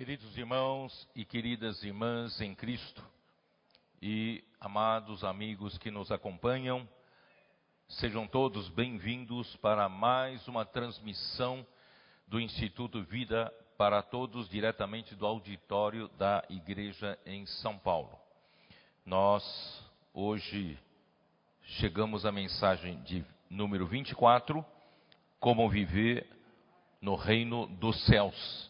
Queridos irmãos e queridas irmãs em Cristo, e amados amigos que nos acompanham, sejam todos bem-vindos para mais uma transmissão do Instituto Vida para Todos, diretamente do auditório da Igreja em São Paulo. Nós, hoje, chegamos à mensagem de número 24, Como Viver no Reino dos Céus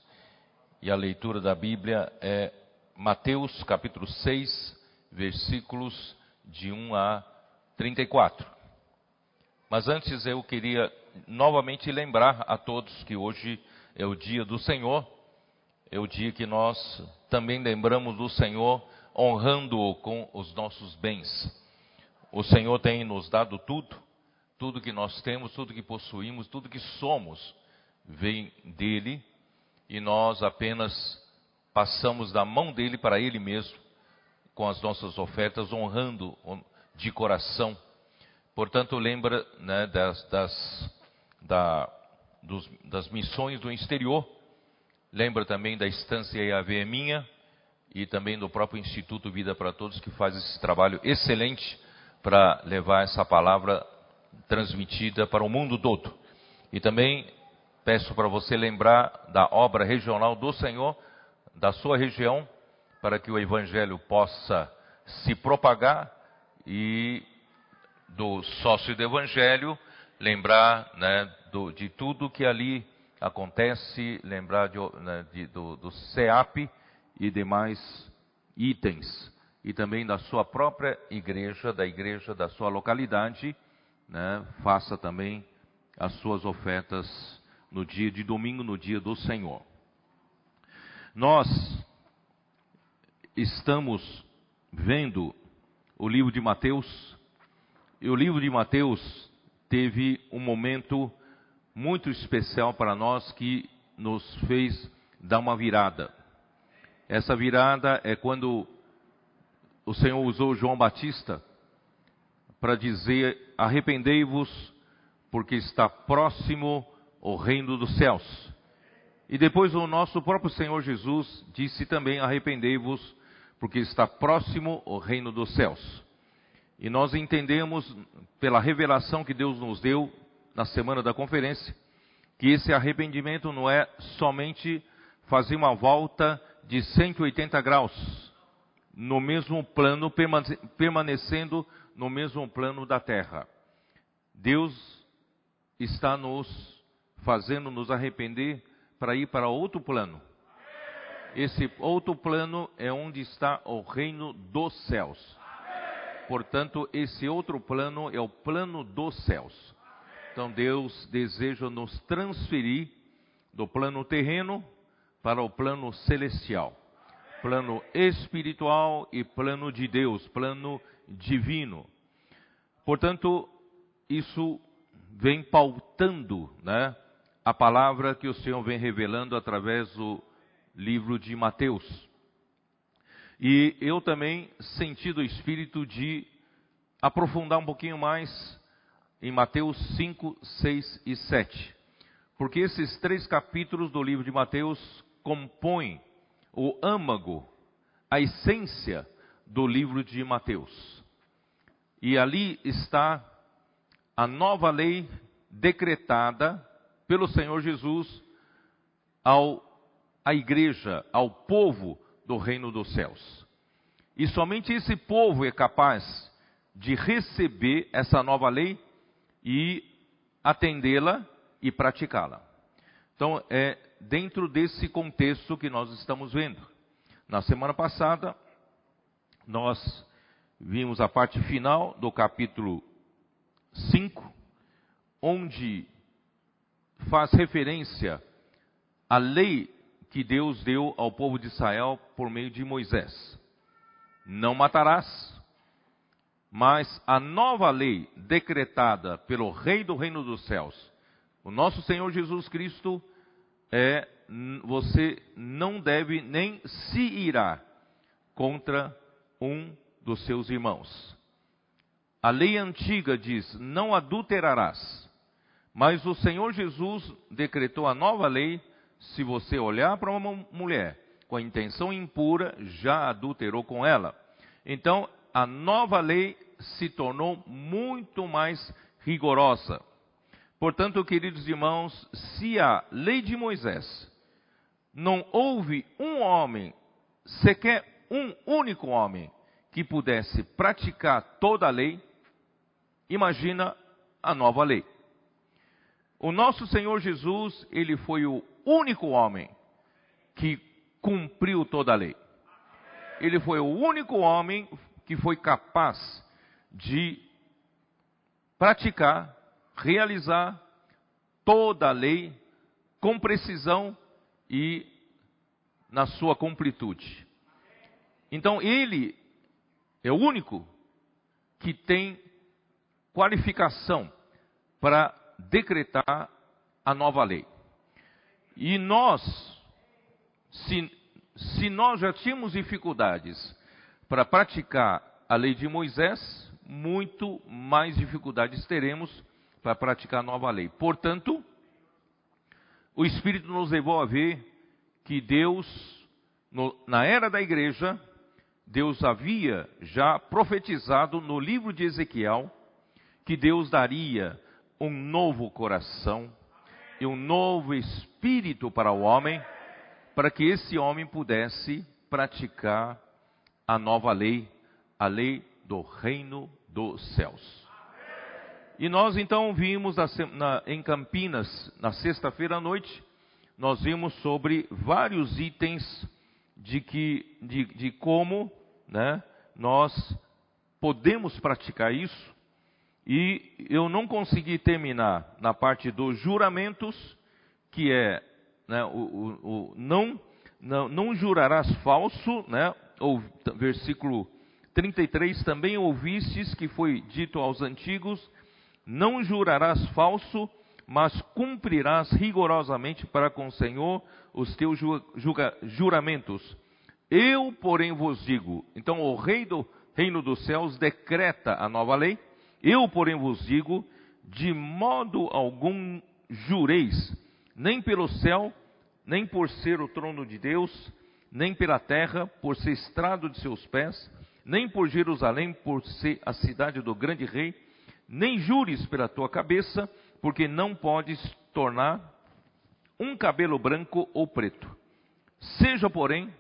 e a leitura da Bíblia é Mateus capítulo 6, versículos de 1 a 34. Mas antes eu queria novamente lembrar a todos que hoje é o dia do Senhor, é o dia que nós também lembramos do Senhor honrando-o com os nossos bens. O Senhor tem nos dado tudo, tudo que nós temos, tudo que possuímos, tudo que somos, vem dele e nós apenas passamos da mão dele para ele mesmo, com as nossas ofertas, honrando de coração. Portanto, lembra né, das, das, da, dos, das missões do exterior, lembra também da Estância EAV Minha e também do próprio Instituto Vida para Todos, que faz esse trabalho excelente para levar essa palavra transmitida para o mundo todo. E também Peço para você lembrar da obra regional do Senhor, da sua região, para que o Evangelho possa se propagar e do sócio do Evangelho lembrar né, do, de tudo que ali acontece, lembrar de, né, de, do, do CEAP e demais itens, e também da sua própria igreja, da igreja da sua localidade, né, faça também as suas ofertas no dia de domingo, no dia do Senhor. Nós estamos vendo o livro de Mateus, e o livro de Mateus teve um momento muito especial para nós que nos fez dar uma virada. Essa virada é quando o Senhor usou João Batista para dizer: arrependei-vos, porque está próximo o reino dos céus. E depois o nosso próprio Senhor Jesus disse também: arrependei-vos, porque está próximo o reino dos céus. E nós entendemos, pela revelação que Deus nos deu na semana da conferência, que esse arrependimento não é somente fazer uma volta de 180 graus no mesmo plano, permanecendo no mesmo plano da terra. Deus está nos fazendo nos arrepender para ir para outro plano. Esse outro plano é onde está o reino dos céus. Portanto, esse outro plano é o plano dos céus. Então, Deus deseja nos transferir do plano terreno para o plano celestial, plano espiritual e plano de Deus, plano divino. Portanto, isso vem pautando, né, a palavra que o Senhor vem revelando através do livro de Mateus. E eu também senti do Espírito de aprofundar um pouquinho mais em Mateus 5, 6 e 7. Porque esses três capítulos do livro de Mateus compõem o âmago, a essência do livro de Mateus. E ali está a nova lei decretada pelo Senhor Jesus ao à igreja, ao povo do reino dos céus. E somente esse povo é capaz de receber essa nova lei e atendê-la e praticá-la. Então, é dentro desse contexto que nós estamos vendo. Na semana passada, nós vimos a parte final do capítulo 5, onde faz referência à lei que Deus deu ao povo de Israel por meio de Moisés. Não matarás, mas a nova lei decretada pelo Rei do Reino dos Céus, o nosso Senhor Jesus Cristo, é você não deve nem se irá contra um dos seus irmãos. A lei antiga diz: não adulterarás. Mas o Senhor Jesus decretou a nova lei: se você olhar para uma mulher com a intenção impura, já adulterou com ela. Então, a nova lei se tornou muito mais rigorosa. Portanto, queridos irmãos, se a lei de Moisés não houve um homem, sequer um único homem, que pudesse praticar toda a lei, imagina a nova lei. O nosso Senhor Jesus, ele foi o único homem que cumpriu toda a lei. Ele foi o único homem que foi capaz de praticar, realizar toda a lei com precisão e na sua completude. Então ele é o único que tem qualificação para decretar a nova lei. E nós, se, se nós já tínhamos dificuldades para praticar a lei de Moisés, muito mais dificuldades teremos para praticar a nova lei. Portanto, o Espírito nos levou a ver que Deus, no, na era da igreja, Deus havia já profetizado no livro de Ezequiel que Deus daria um novo coração e um novo espírito para o homem, para que esse homem pudesse praticar a nova lei, a lei do reino dos céus. E nós então vimos na, em Campinas, na sexta-feira à noite, nós vimos sobre vários itens de, que, de, de como né, nós podemos praticar isso e eu não consegui terminar na parte dos juramentos, que é né, o, o, o não, não, não, jurarás falso, né, ou, versículo 33, também ouvistes que foi dito aos antigos, não jurarás falso, mas cumprirás rigorosamente para com o Senhor os teus julga, juramentos. Eu, porém, vos digo, então o rei do reino dos céus decreta a nova lei, eu, porém, vos digo: de modo algum jureis, nem pelo céu, nem por ser o trono de Deus, nem pela terra, por ser estrado de seus pés, nem por Jerusalém, por ser a cidade do grande rei, nem jures pela tua cabeça, porque não podes tornar um cabelo branco ou preto. Seja, porém,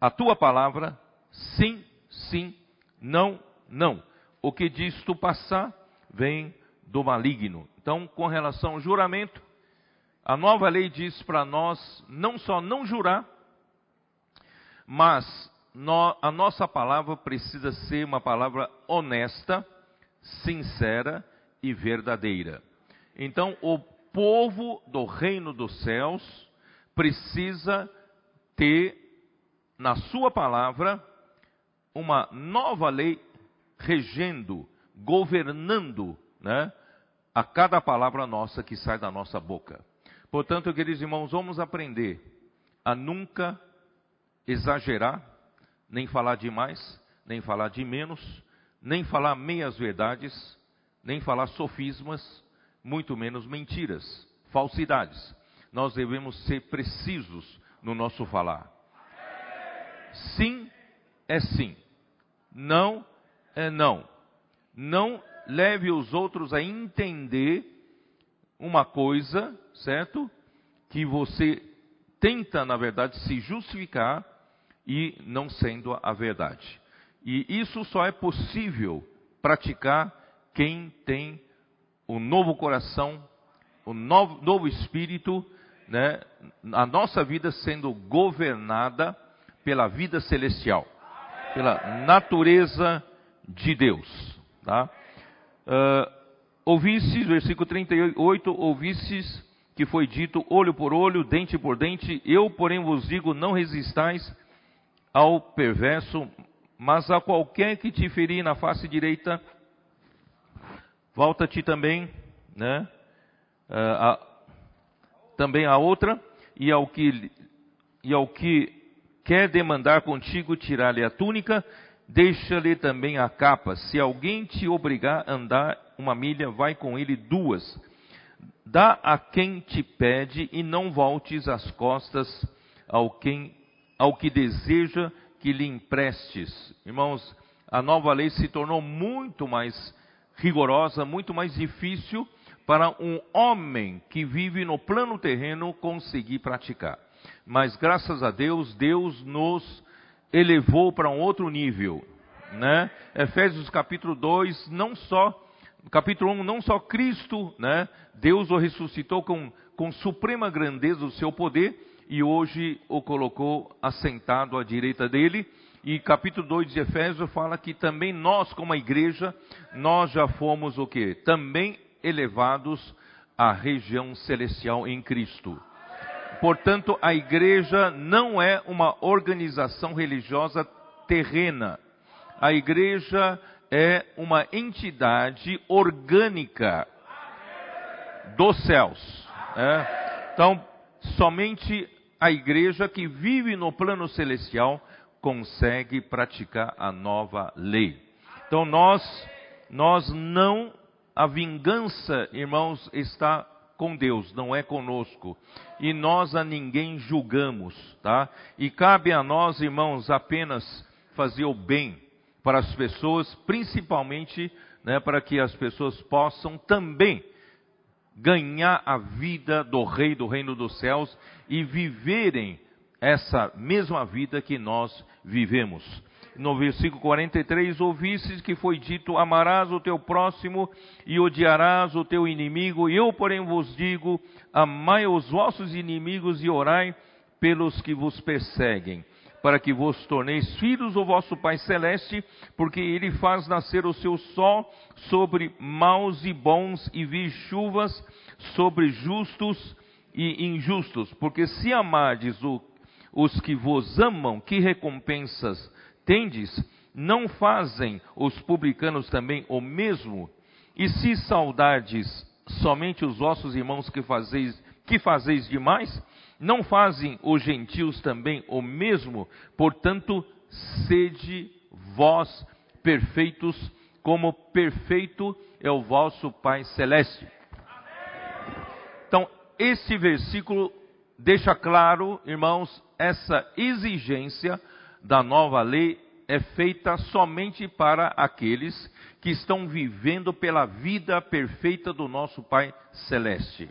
a tua palavra sim, sim, não, não o que disto passar vem do maligno. Então, com relação ao juramento, a nova lei diz para nós não só não jurar, mas no, a nossa palavra precisa ser uma palavra honesta, sincera e verdadeira. Então, o povo do reino dos céus precisa ter na sua palavra uma nova lei regendo, governando, né, a cada palavra nossa que sai da nossa boca. Portanto, queridos irmãos, vamos aprender a nunca exagerar, nem falar demais, nem falar de menos, nem falar meias verdades, nem falar sofismas, muito menos mentiras, falsidades. Nós devemos ser precisos no nosso falar. Sim é sim. Não é não. Não leve os outros a entender uma coisa, certo? Que você tenta, na verdade, se justificar e não sendo a verdade. E isso só é possível praticar quem tem o novo coração, o novo, novo espírito, né? a nossa vida sendo governada pela vida celestial, pela natureza de Deus. Tá? Uh, versículo 38, ouvistes que foi dito olho por olho, dente por dente, eu, porém, vos digo, não resistais ao perverso, mas a qualquer que te ferir na face direita, volta-te também, né? Uh, a, também a outra, e ao que, e ao que quer demandar contigo, tirar-lhe a túnica, deixa-lhe também a capa. Se alguém te obrigar a andar uma milha, vai com ele duas. Dá a quem te pede e não voltes as costas ao quem ao que deseja que lhe emprestes. Irmãos, a nova lei se tornou muito mais rigorosa, muito mais difícil para um homem que vive no plano terreno conseguir praticar. Mas graças a Deus, Deus nos elevou para um outro nível, né? Efésios capítulo 2, não só capítulo 1, não só Cristo, né? Deus o ressuscitou com, com suprema grandeza do seu poder e hoje o colocou assentado à direita dele. E capítulo 2 de Efésios fala que também nós, como a igreja, nós já fomos o que? Também elevados à região celestial em Cristo. Portanto, a igreja não é uma organização religiosa terrena. A igreja é uma entidade orgânica dos céus. É? Então, somente a igreja que vive no plano celestial consegue praticar a nova lei. Então nós nós não a vingança, irmãos, está com Deus, não é conosco. E nós a ninguém julgamos, tá? E cabe a nós, irmãos, apenas fazer o bem para as pessoas, principalmente, né, para que as pessoas possam também ganhar a vida do rei do reino dos céus e viverem essa mesma vida que nós vivemos. No versículo 43, ouvistes que foi dito: Amarás o teu próximo e odiarás o teu inimigo. Eu, porém, vos digo: Amai os vossos inimigos e orai pelos que vos perseguem, para que vos torneis filhos do vosso Pai Celeste, porque Ele faz nascer o seu sol sobre maus e bons e vir chuvas sobre justos e injustos. Porque se amardes o os que vos amam, que recompensas tendes? Não fazem os publicanos também o mesmo? E se saudardes somente os vossos irmãos que fazeis, que fazeis demais? Não fazem os gentios também o mesmo? Portanto, sede vós perfeitos, como perfeito é o vosso Pai Celeste. Então, esse versículo deixa claro, irmãos, essa exigência da nova lei é feita somente para aqueles que estão vivendo pela vida perfeita do nosso Pai Celeste.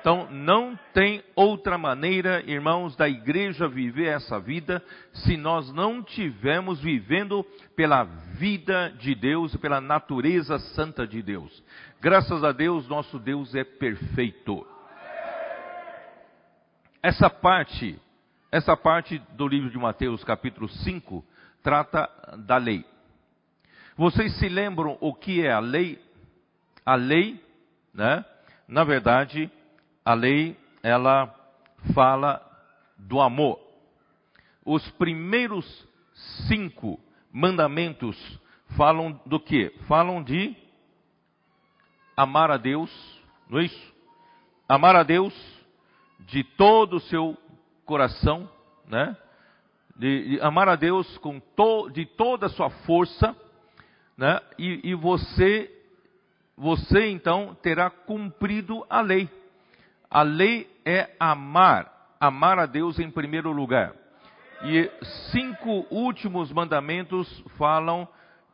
Então, não tem outra maneira, irmãos, da igreja viver essa vida se nós não tivermos vivendo pela vida de Deus, pela natureza santa de Deus. Graças a Deus, nosso Deus é perfeito. Essa parte, essa parte do livro de Mateus, capítulo 5, trata da lei. Vocês se lembram o que é a lei? A lei, né? Na verdade, a lei, ela fala do amor. Os primeiros cinco mandamentos falam do que? Falam de amar a Deus, não é isso? Amar a Deus de todo o seu coração, né? De, de amar a Deus com to, de toda a sua força, né? E, e você, você então terá cumprido a lei. A lei é amar, amar a Deus em primeiro lugar. E cinco últimos mandamentos falam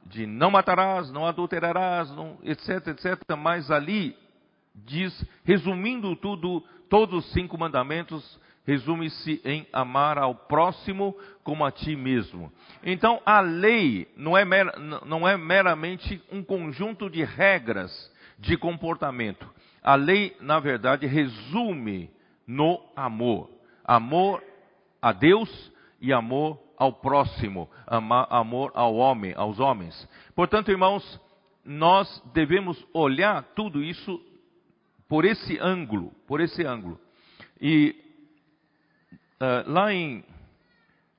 de não matarás, não adulterarás, não, etc, etc. Mas ali diz, resumindo tudo, todos os cinco mandamentos resume-se em amar ao próximo como a ti mesmo. Então, a lei não é, mer não é meramente um conjunto de regras de comportamento. A lei, na verdade, resume no amor. Amor a Deus e amor ao próximo, amor ao homem, aos homens. Portanto, irmãos, nós devemos olhar tudo isso por esse ângulo, por esse ângulo. E lá em,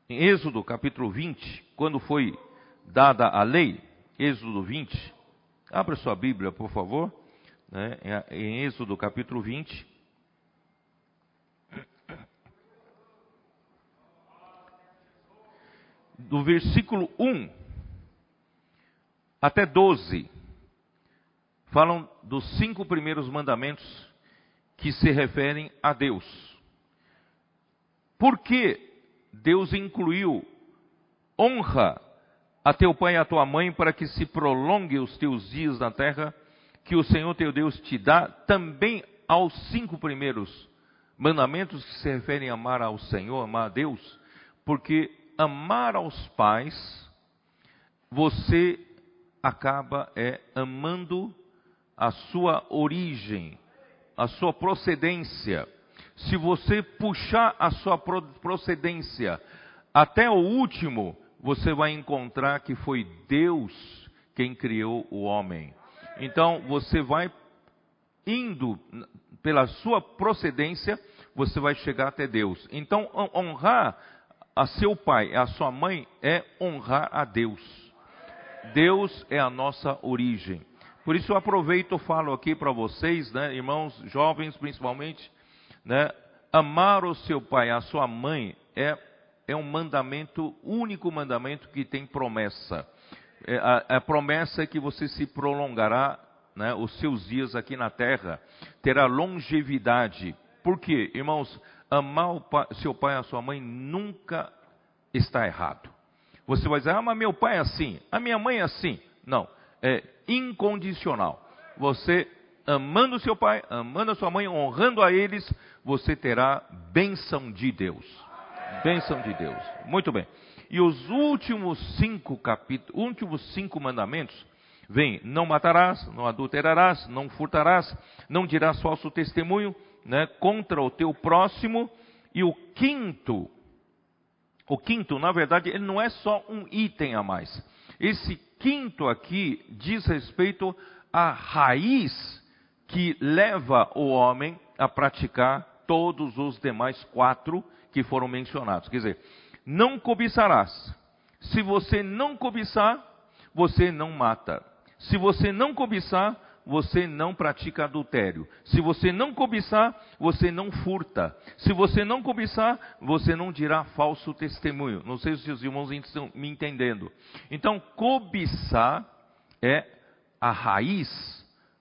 em Êxodo capítulo 20, quando foi dada a lei, Êxodo 20, abra sua Bíblia, por favor, né, em Êxodo capítulo 20. Do versículo 1 até 12 falam dos cinco primeiros mandamentos que se referem a Deus. Por que Deus incluiu honra a teu pai e a tua mãe para que se prolongue os teus dias na terra que o Senhor teu Deus te dá, também aos cinco primeiros mandamentos que se referem a amar ao Senhor, amar a Deus, porque amar aos pais, você acaba é amando a sua origem, a sua procedência. Se você puxar a sua procedência até o último, você vai encontrar que foi Deus quem criou o homem. Então, você vai indo pela sua procedência, você vai chegar até Deus. Então, honrar a seu pai, a sua mãe, é honrar a Deus. Deus é a nossa origem. Por isso eu aproveito e falo aqui para vocês, né, irmãos jovens principalmente, né, amar o seu pai, a sua mãe, é, é um mandamento, único mandamento que tem promessa. É, a, a, promessa é que você se prolongará né, os seus dias aqui na terra, terá longevidade. Por quê? Irmãos, amar o pai, seu pai e a sua mãe nunca está errado. Você vai dizer, ah, mas meu pai é assim, a minha mãe é assim. Não, é incondicional. Você amando seu pai, amando a sua mãe, honrando a eles, você terá bênção de Deus. Bênção de Deus. Muito bem. E os últimos cinco capítulos, últimos cinco mandamentos, vem: não matarás, não adulterarás, não furtarás, não dirás falso testemunho, né, contra o teu próximo. E o quinto, o quinto, na verdade, ele não é só um item a mais. Esse quinto aqui diz respeito à raiz que leva o homem a praticar todos os demais quatro que foram mencionados. Quer dizer, não cobiçarás. Se você não cobiçar, você não mata. Se você não cobiçar, você não pratica adultério. Se você não cobiçar, você não furta. Se você não cobiçar, você não dirá falso testemunho. Não sei se os irmãos estão me entendendo. Então, cobiçar é a raiz,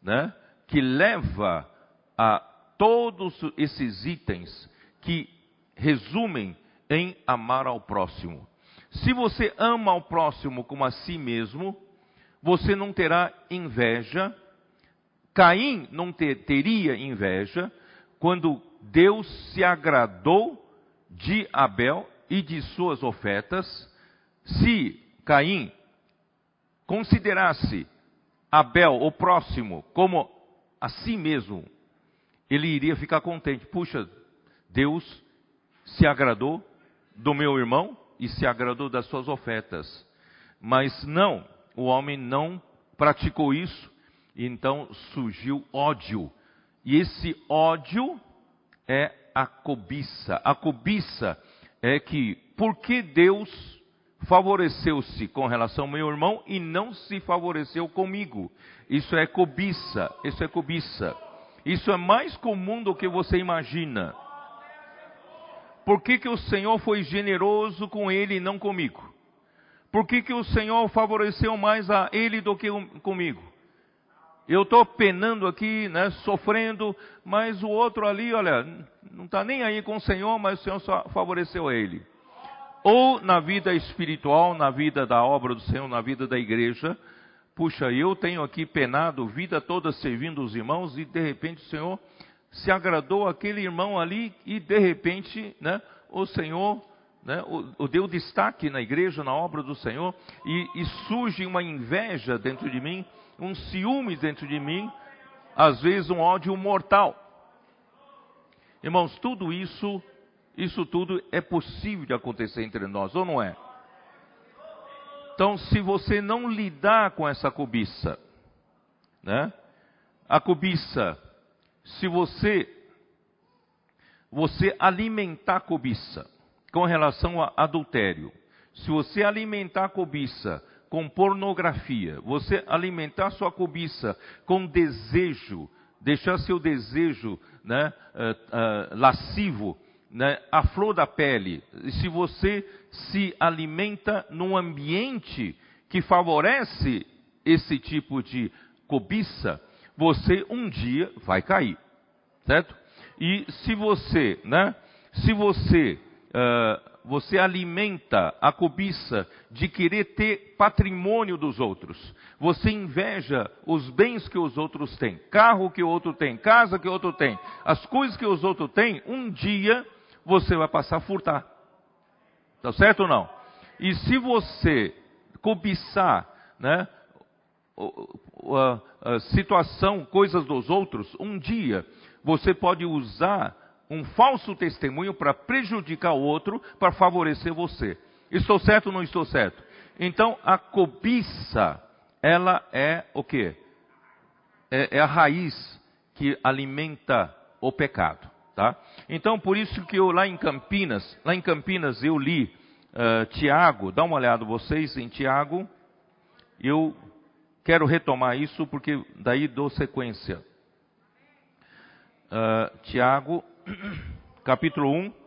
né, que leva a todos esses itens que resumem em amar ao próximo. Se você ama ao próximo como a si mesmo, você não terá inveja, Caim não ter, teria inveja quando Deus se agradou de Abel e de suas ofertas, se Caim considerasse Abel, o próximo, como a si mesmo, ele iria ficar contente. Puxa, Deus se agradou do meu irmão e se agradou das suas ofertas. Mas não, o homem não praticou isso e então surgiu ódio. E esse ódio é a cobiça. A cobiça é que, por que Deus favoreceu-se com relação ao meu irmão e não se favoreceu comigo? Isso é cobiça, isso é cobiça. Isso é mais comum do que você imagina. Por que, que o Senhor foi generoso com ele e não comigo? Por que, que o Senhor favoreceu mais a ele do que comigo? Eu estou penando aqui, né, sofrendo, mas o outro ali, olha, não está nem aí com o Senhor, mas o Senhor só favoreceu a ele. Ou na vida espiritual, na vida da obra do Senhor, na vida da igreja, puxa, eu tenho aqui penado vida toda servindo os irmãos e de repente o Senhor se agradou aquele irmão ali e de repente, né, o Senhor né, o, o, deu destaque na igreja, na obra do Senhor, e, e surge uma inveja dentro de mim, um ciúme dentro de mim, às vezes um ódio mortal. Irmãos, tudo isso, isso tudo é possível de acontecer entre nós, ou não é? Então, se você não lidar com essa cobiça, né? A cobiça, se você você alimentar a cobiça com relação a adultério, se você alimentar a cobiça com pornografia, você alimentar sua cobiça com desejo, deixar seu desejo né, uh, uh, lascivo, né, flor da pele, se você se alimenta num ambiente que favorece esse tipo de cobiça, você um dia vai cair, certo? E se você, né, se você uh, você alimenta a cobiça de querer ter patrimônio dos outros. Você inveja os bens que os outros têm, carro que o outro tem, casa que o outro tem, as coisas que os outros têm, um dia você vai passar a furtar. Tá certo ou não? E se você cobiçar, né, a, situação, coisas dos outros, um dia você pode usar um falso testemunho para prejudicar o outro, para favorecer você. Estou certo ou não estou certo? Então, a cobiça, ela é o quê? É, é a raiz que alimenta o pecado, tá? Então, por isso que eu lá em Campinas, lá em Campinas eu li uh, Tiago, dá uma olhada vocês em Tiago, eu quero retomar isso porque daí dou sequência. Uh, Tiago capítulo 1.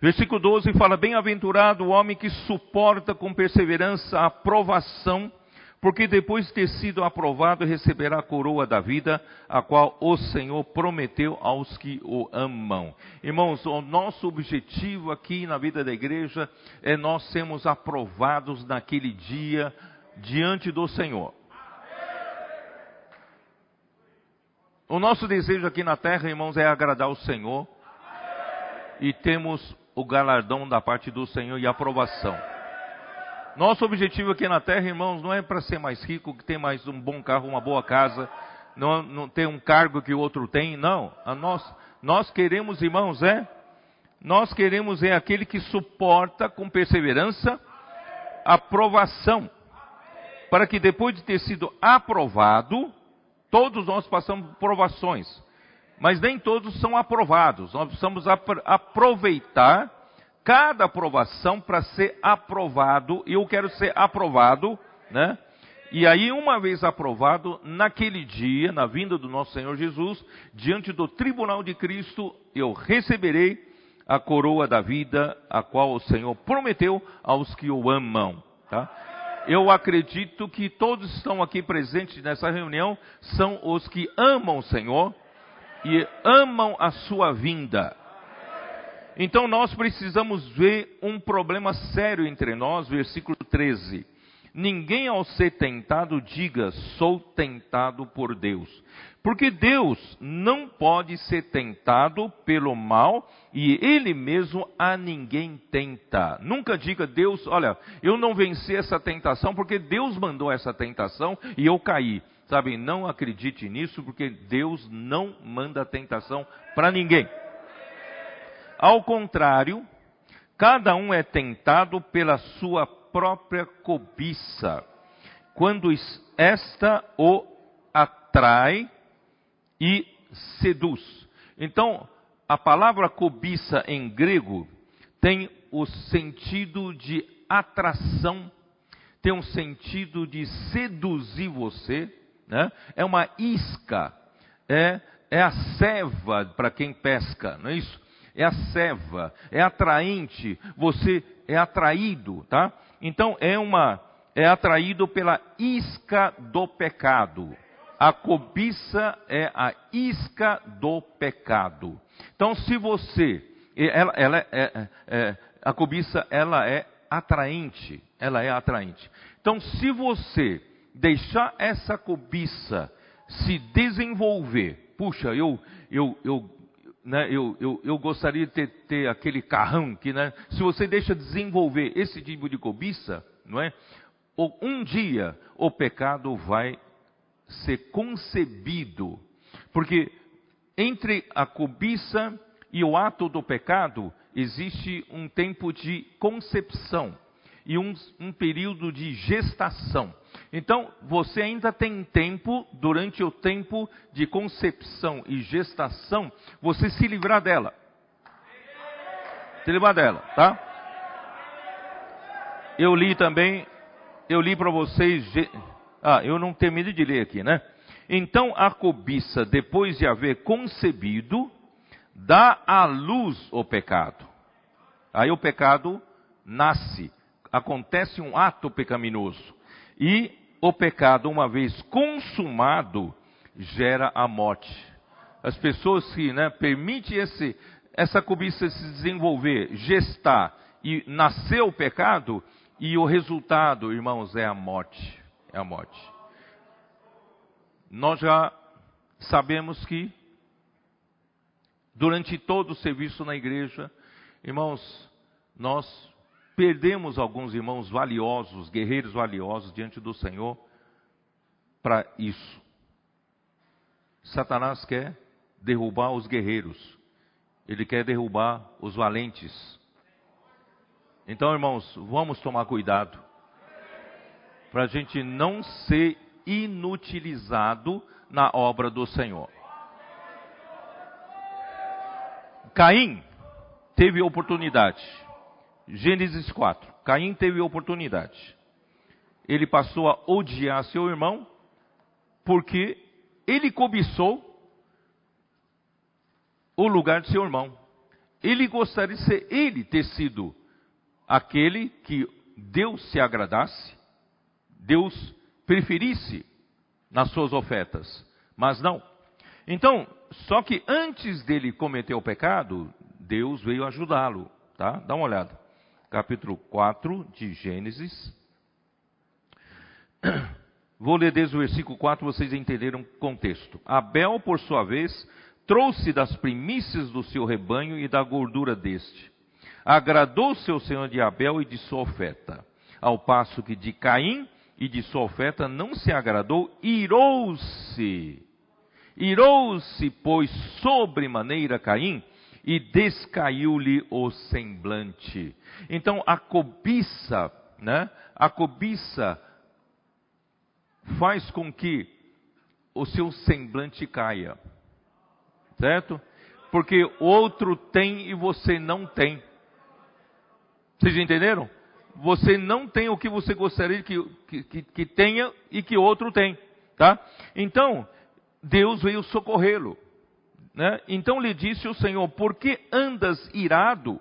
Versículo 12 fala: Bem-aventurado o homem que suporta com perseverança a aprovação porque depois de ter sido aprovado, receberá a coroa da vida, a qual o Senhor prometeu aos que o amam. Irmãos, o nosso objetivo aqui na vida da igreja é nós sermos aprovados naquele dia diante do Senhor. O nosso desejo aqui na terra, irmãos, é agradar o Senhor e temos o galardão da parte do Senhor e aprovação. Nosso objetivo aqui na terra, irmãos, não é para ser mais rico, que ter mais um bom carro, uma boa casa, não, não ter um cargo que o outro tem, não. A nós, nós queremos, irmãos, é, nós queremos é aquele que suporta com perseverança a provação, para que depois de ter sido aprovado, todos nós passamos provações, mas nem todos são aprovados. Nós precisamos aproveitar cada aprovação para ser aprovado, eu quero ser aprovado, né? E aí, uma vez aprovado, naquele dia, na vinda do nosso Senhor Jesus, diante do tribunal de Cristo, eu receberei a coroa da vida, a qual o Senhor prometeu aos que o amam, tá? Eu acredito que todos estão aqui presentes nessa reunião são os que amam o Senhor e amam a sua vinda. Então nós precisamos ver um problema sério entre nós, versículo 13. Ninguém ao ser tentado diga, sou tentado por Deus. Porque Deus não pode ser tentado pelo mal e Ele mesmo a ninguém tenta. Nunca diga, Deus, olha, eu não venci essa tentação porque Deus mandou essa tentação e eu caí. Sabe, não acredite nisso porque Deus não manda tentação para ninguém. Ao contrário, cada um é tentado pela sua própria cobiça, quando esta o atrai e seduz. Então, a palavra cobiça em grego tem o sentido de atração, tem um sentido de seduzir você, né? é uma isca, é, é a ceva para quem pesca, não é isso? é a ceva, é atraente, você é atraído, tá? Então é uma é atraído pela isca do pecado. A cobiça é a isca do pecado. Então se você ela, ela é, é, é, a cobiça ela é atraente, ela é atraente. Então se você deixar essa cobiça se desenvolver, puxa, eu eu, eu né, eu, eu, eu gostaria de ter, ter, aquele carrão que, né, se você deixa desenvolver esse tipo de cobiça, não é? Um dia o pecado vai ser concebido, porque entre a cobiça e o ato do pecado existe um tempo de concepção e um, um período de gestação. Então, você ainda tem tempo, durante o tempo de concepção e gestação, você se livrar dela. Se livrar dela, tá? Eu li também, eu li para vocês. Ah, eu não terminei de ler aqui, né? Então a cobiça, depois de haver concebido, dá à luz o pecado. Aí o pecado nasce, acontece um ato pecaminoso. E o pecado, uma vez consumado, gera a morte. As pessoas que né, permitem esse, essa cobiça se desenvolver, gestar e nascer o pecado, e o resultado, irmãos, é a morte. É a morte. Nós já sabemos que durante todo o serviço na igreja, irmãos, nós perdemos alguns irmãos valiosos, guerreiros valiosos diante do Senhor para isso. Satanás quer derrubar os guerreiros, ele quer derrubar os valentes. Então, irmãos, vamos tomar cuidado para a gente não ser inutilizado na obra do Senhor. Caim teve oportunidade. Gênesis 4. Caim teve oportunidade. Ele passou a odiar seu irmão porque ele cobiçou o lugar de seu irmão. Ele gostaria de ser ele ter sido aquele que Deus se agradasse, Deus preferisse nas suas ofertas, mas não. Então, só que antes dele cometer o pecado, Deus veio ajudá-lo, tá? Dá uma olhada. Capítulo 4 de Gênesis. Vou ler desde o versículo 4, vocês entenderam o contexto. Abel, por sua vez, trouxe das primícias do seu rebanho e da gordura deste. Agradou seu senhor de Abel e de sua oferta. Ao passo que de Caim e de sua oferta não se agradou, irou-se Irou-se, pois, sobremaneira Caim, e descaiu-lhe o semblante. Então, a cobiça, né? A cobiça faz com que o seu semblante caia. Certo? Porque outro tem e você não tem. Vocês entenderam? Você não tem o que você gostaria que, que, que tenha e que outro tem. Tá? Então, Deus veio socorrê-lo. Né? Então lhe disse o Senhor: Por que andas irado?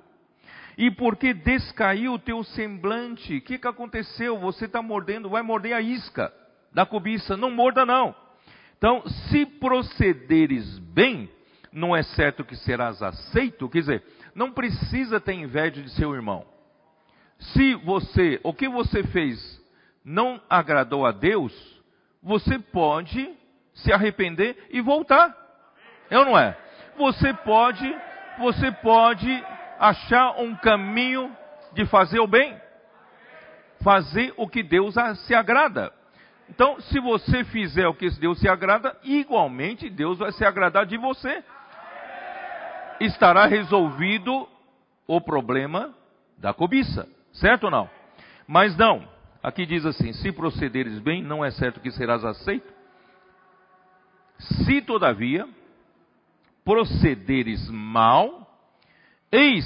E por que descaiu o teu semblante? O que, que aconteceu? Você está mordendo, vai morder a isca da cobiça. Não morda, não. Então, se procederes bem, não é certo que serás aceito? Quer dizer, não precisa ter inveja de seu irmão. Se você, o que você fez, não agradou a Deus, você pode se arrepender e voltar. É ou não é? Você pode, você pode achar um caminho de fazer o bem. Fazer o que Deus se agrada. Então, se você fizer o que Deus se agrada, igualmente Deus vai se agradar de você. Estará resolvido o problema da cobiça, certo ou não? Mas não, aqui diz assim: se procederes bem, não é certo que serás aceito. Se todavia procederes mal, eis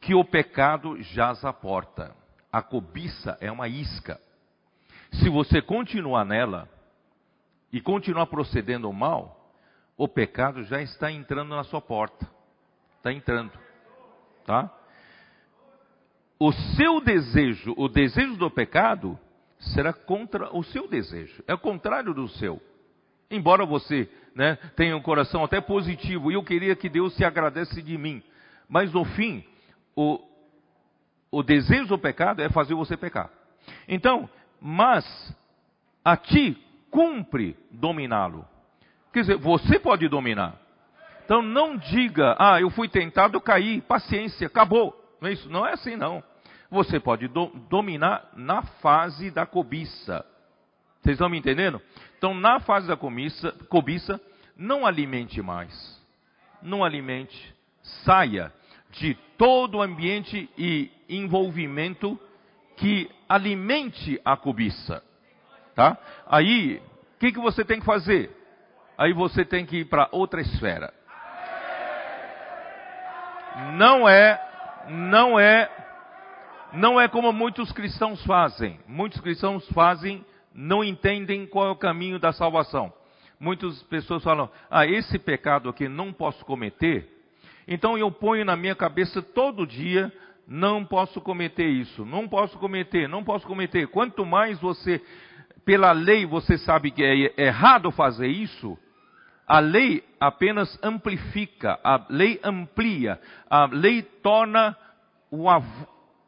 que o pecado jaz à porta. A cobiça é uma isca. Se você continuar nela e continuar procedendo mal, o pecado já está entrando na sua porta. Está entrando. Tá? O seu desejo, o desejo do pecado, será contra o seu desejo. É o contrário do seu. Embora você né, tenha um coração até positivo, e eu queria que Deus se agradecesse de mim. Mas no fim, o, o desejo do pecado é fazer você pecar. Então, mas a ti cumpre dominá-lo. Quer dizer, você pode dominar. Então não diga, ah, eu fui tentado, cair, paciência, acabou. Não é isso, não é assim não. Você pode do, dominar na fase da cobiça. Vocês estão me entendendo? Então, na fase da cobiça, cobiça, não alimente mais. Não alimente. Saia de todo o ambiente e envolvimento que alimente a cobiça. Tá? Aí, o que, que você tem que fazer? Aí você tem que ir para outra esfera. Não é, não é, não é como muitos cristãos fazem. Muitos cristãos fazem não entendem qual é o caminho da salvação. Muitas pessoas falam: ah, esse pecado aqui não posso cometer, então eu ponho na minha cabeça todo dia: não posso cometer isso, não posso cometer, não posso cometer. Quanto mais você pela lei você sabe que é errado fazer isso, a lei apenas amplifica, a lei amplia, a lei torna o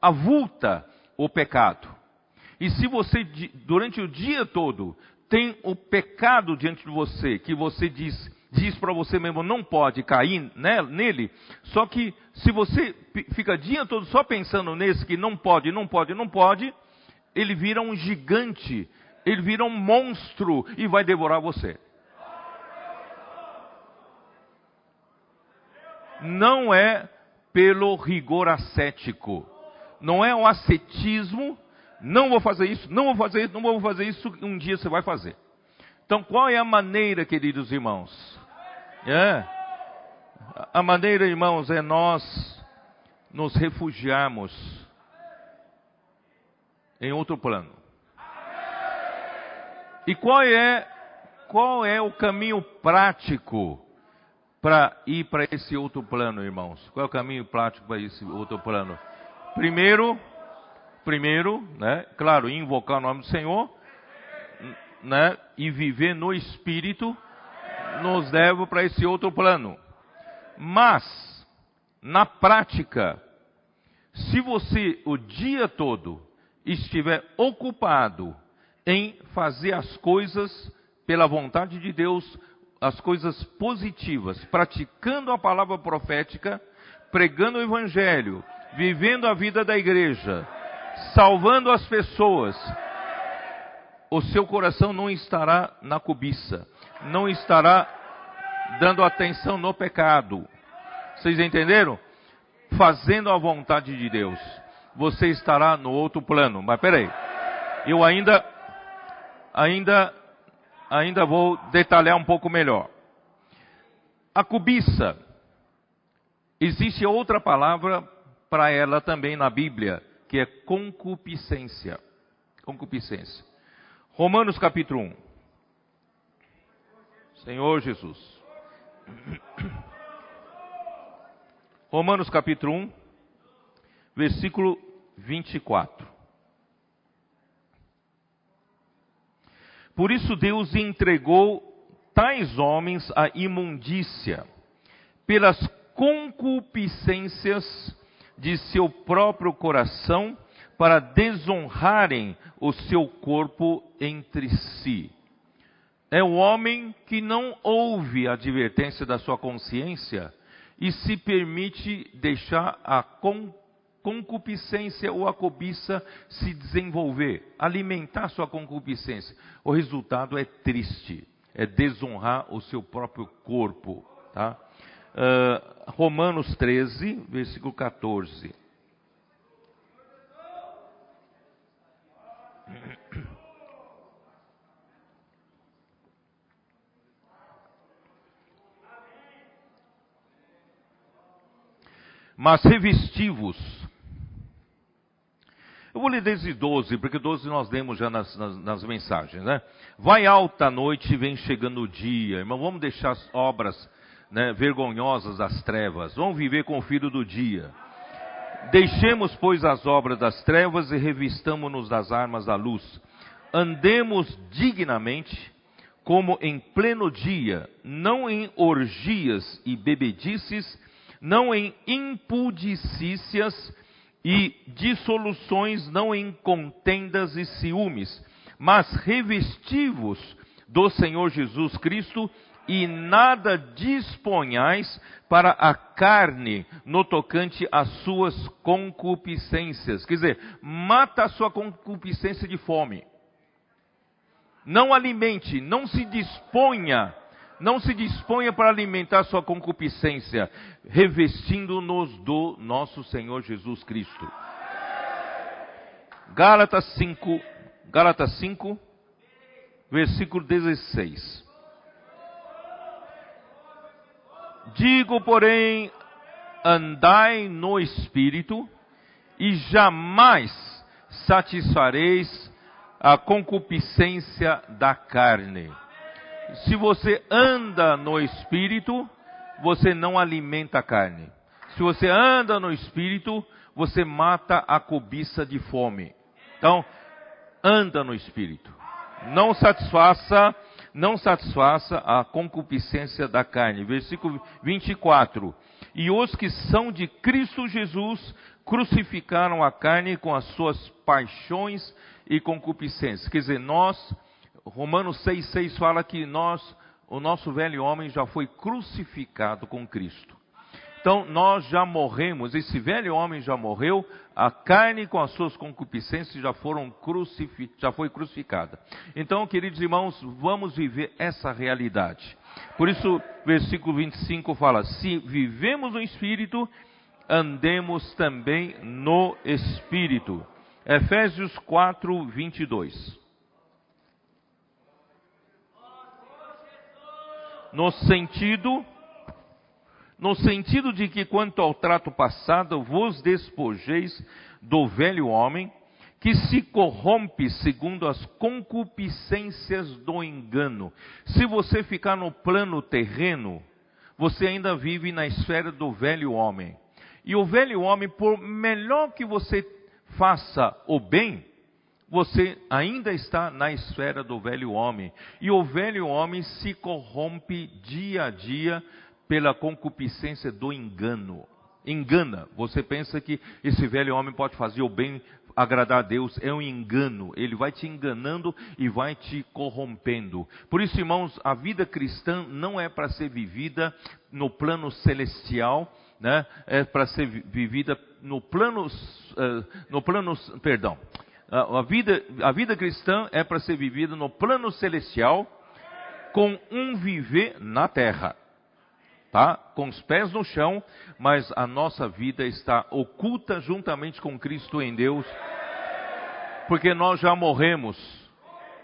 avulta o pecado. E se você durante o dia todo tem o pecado diante de você, que você diz diz para você mesmo não pode cair nele, só que se você fica o dia todo só pensando nesse que não pode, não pode, não pode, ele vira um gigante, ele vira um monstro e vai devorar você. Não é pelo rigor ascético, não é o ascetismo, não vou fazer isso, não vou fazer isso, não vou fazer isso, um dia você vai fazer. Então, qual é a maneira, queridos irmãos? É. A maneira, irmãos, é nós nos refugiarmos em outro plano. E qual é qual é o caminho prático para ir para esse outro plano, irmãos? Qual é o caminho prático para esse outro plano? Primeiro, primeiro, né? Claro, invocar o nome do Senhor, né? E viver no Espírito nos leva para esse outro plano. Mas, na prática, se você o dia todo estiver ocupado em fazer as coisas pela vontade de Deus, as coisas positivas, praticando a palavra profética, pregando o evangelho, vivendo a vida da igreja, salvando as pessoas, o seu coração não estará na cobiça, não estará dando atenção no pecado. Vocês entenderam? Fazendo a vontade de Deus. Você estará no outro plano. Mas peraí. Eu ainda, ainda, ainda vou detalhar um pouco melhor. A cobiça. Existe outra palavra para ela também na Bíblia, que é concupiscência. Concupiscência. Romanos capítulo 1. Senhor Jesus. Romanos capítulo 1, versículo 24. Por isso Deus entregou tais homens à imundícia, pelas concupiscências de seu próprio coração, para desonrarem o seu corpo entre si é o homem que não ouve a advertência da sua consciência e se permite deixar a concupiscência ou a cobiça se desenvolver, alimentar sua concupiscência. O resultado é triste, é desonrar o seu próprio corpo. Tá? Uh, Romanos 13, versículo 14. mas revestivos. Eu vou ler desde 12, porque 12 nós lemos já nas, nas, nas mensagens, né? Vai alta a noite e vem chegando o dia. Irmão, vamos deixar as obras né, vergonhosas das trevas. Vamos viver com o filho do dia. Deixemos, pois, as obras das trevas e revistamo-nos das armas da luz. Andemos dignamente, como em pleno dia, não em orgias e bebedices, não em impudicícias e dissoluções, não em contendas e ciúmes, mas revestivos do Senhor Jesus Cristo e nada disponhais para a carne no tocante às suas concupiscências. Quer dizer, mata a sua concupiscência de fome. Não alimente, não se disponha não se disponha para alimentar sua concupiscência, revestindo-nos do nosso Senhor Jesus Cristo. Gálatas 5, Gálatas 5, versículo 16. Digo, porém, andai no espírito e jamais satisfareis a concupiscência da carne se você anda no espírito, você não alimenta a carne. Se você anda no espírito, você mata a cobiça de fome. Então, anda no espírito. não satisfaça, não satisfaça a concupiscência da carne. Versículo 24. E os que são de Cristo Jesus crucificaram a carne com as suas paixões e concupiscências. Quer dizer, nós, Romanos 6,6 fala que nós, o nosso velho homem já foi crucificado com Cristo. Então nós já morremos, esse velho homem já morreu, a carne com as suas concupiscências já foram crucifi já foi crucificada. Então, queridos irmãos, vamos viver essa realidade. Por isso, versículo 25 fala: se vivemos no espírito, andemos também no espírito. Efésios 4, 22. No sentido no sentido de que, quanto ao trato passado, vos despojeis do velho homem, que se corrompe segundo as concupiscências do engano. Se você ficar no plano terreno, você ainda vive na esfera do velho homem. E o velho homem, por melhor que você faça o bem, você ainda está na esfera do velho homem. E o velho homem se corrompe dia a dia pela concupiscência do engano. Engana. Você pensa que esse velho homem pode fazer o bem, agradar a Deus. É um engano. Ele vai te enganando e vai te corrompendo. Por isso, irmãos, a vida cristã não é para ser vivida no plano celestial, né? É para ser vivida no plano, uh, no plano, perdão. A vida, a vida cristã é para ser vivida no plano celestial com um viver na terra tá? Com os pés no chão, mas a nossa vida está oculta juntamente com Cristo em Deus, porque nós já morremos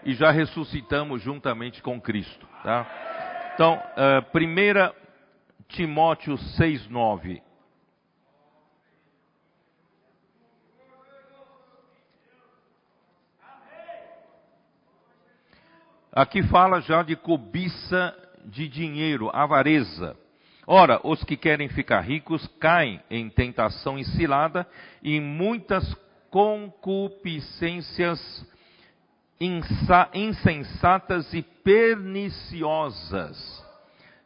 e já ressuscitamos juntamente com Cristo, tá? Então, uh, 1 Timóteo 6:9 Aqui fala já de cobiça de dinheiro, avareza. Ora, os que querem ficar ricos caem em tentação e cilada e muitas concupiscências insensatas e perniciosas.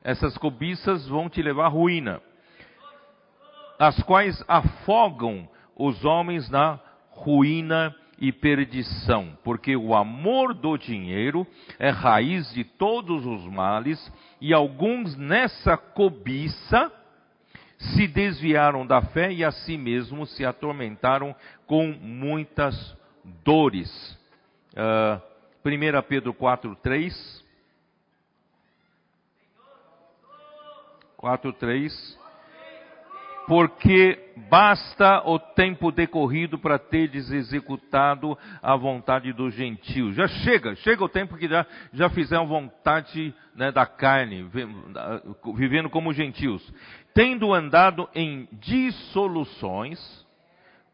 Essas cobiças vão te levar à ruína, as quais afogam os homens na ruína e perdição, porque o amor do dinheiro é raiz de todos os males, e alguns nessa cobiça se desviaram da fé e a si mesmos se atormentaram com muitas dores. Uh, ah, 1 Pedro 4, 3. 4, 3 porque basta o tempo decorrido para teres executado a vontade dos gentios. Já chega, chega o tempo que já, já fizeram vontade né, da carne, vivendo como gentios. Tendo andado em dissoluções,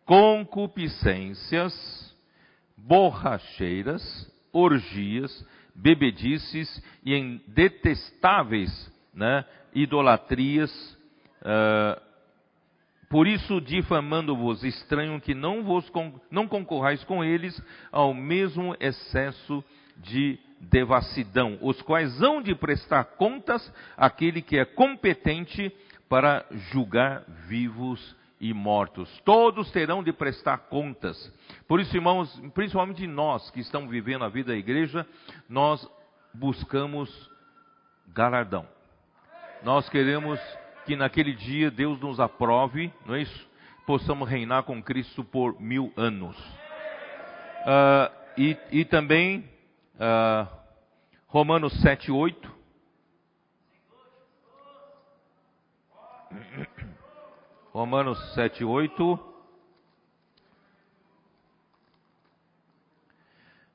concupiscências, borracheiras, orgias, bebedices e em detestáveis né, idolatrias, uh, por isso, difamando-vos, estranho que não, vos, não concorrais com eles ao mesmo excesso de devassidão, os quais hão de prestar contas àquele que é competente para julgar vivos e mortos. Todos terão de prestar contas. Por isso, irmãos, principalmente nós que estamos vivendo a vida da igreja, nós buscamos galardão. Nós queremos que naquele dia Deus nos aprove, não é isso? Possamos reinar com Cristo por mil anos. Uh, e, e, também uh, Romanos 7, 8. Romanos 7, 8.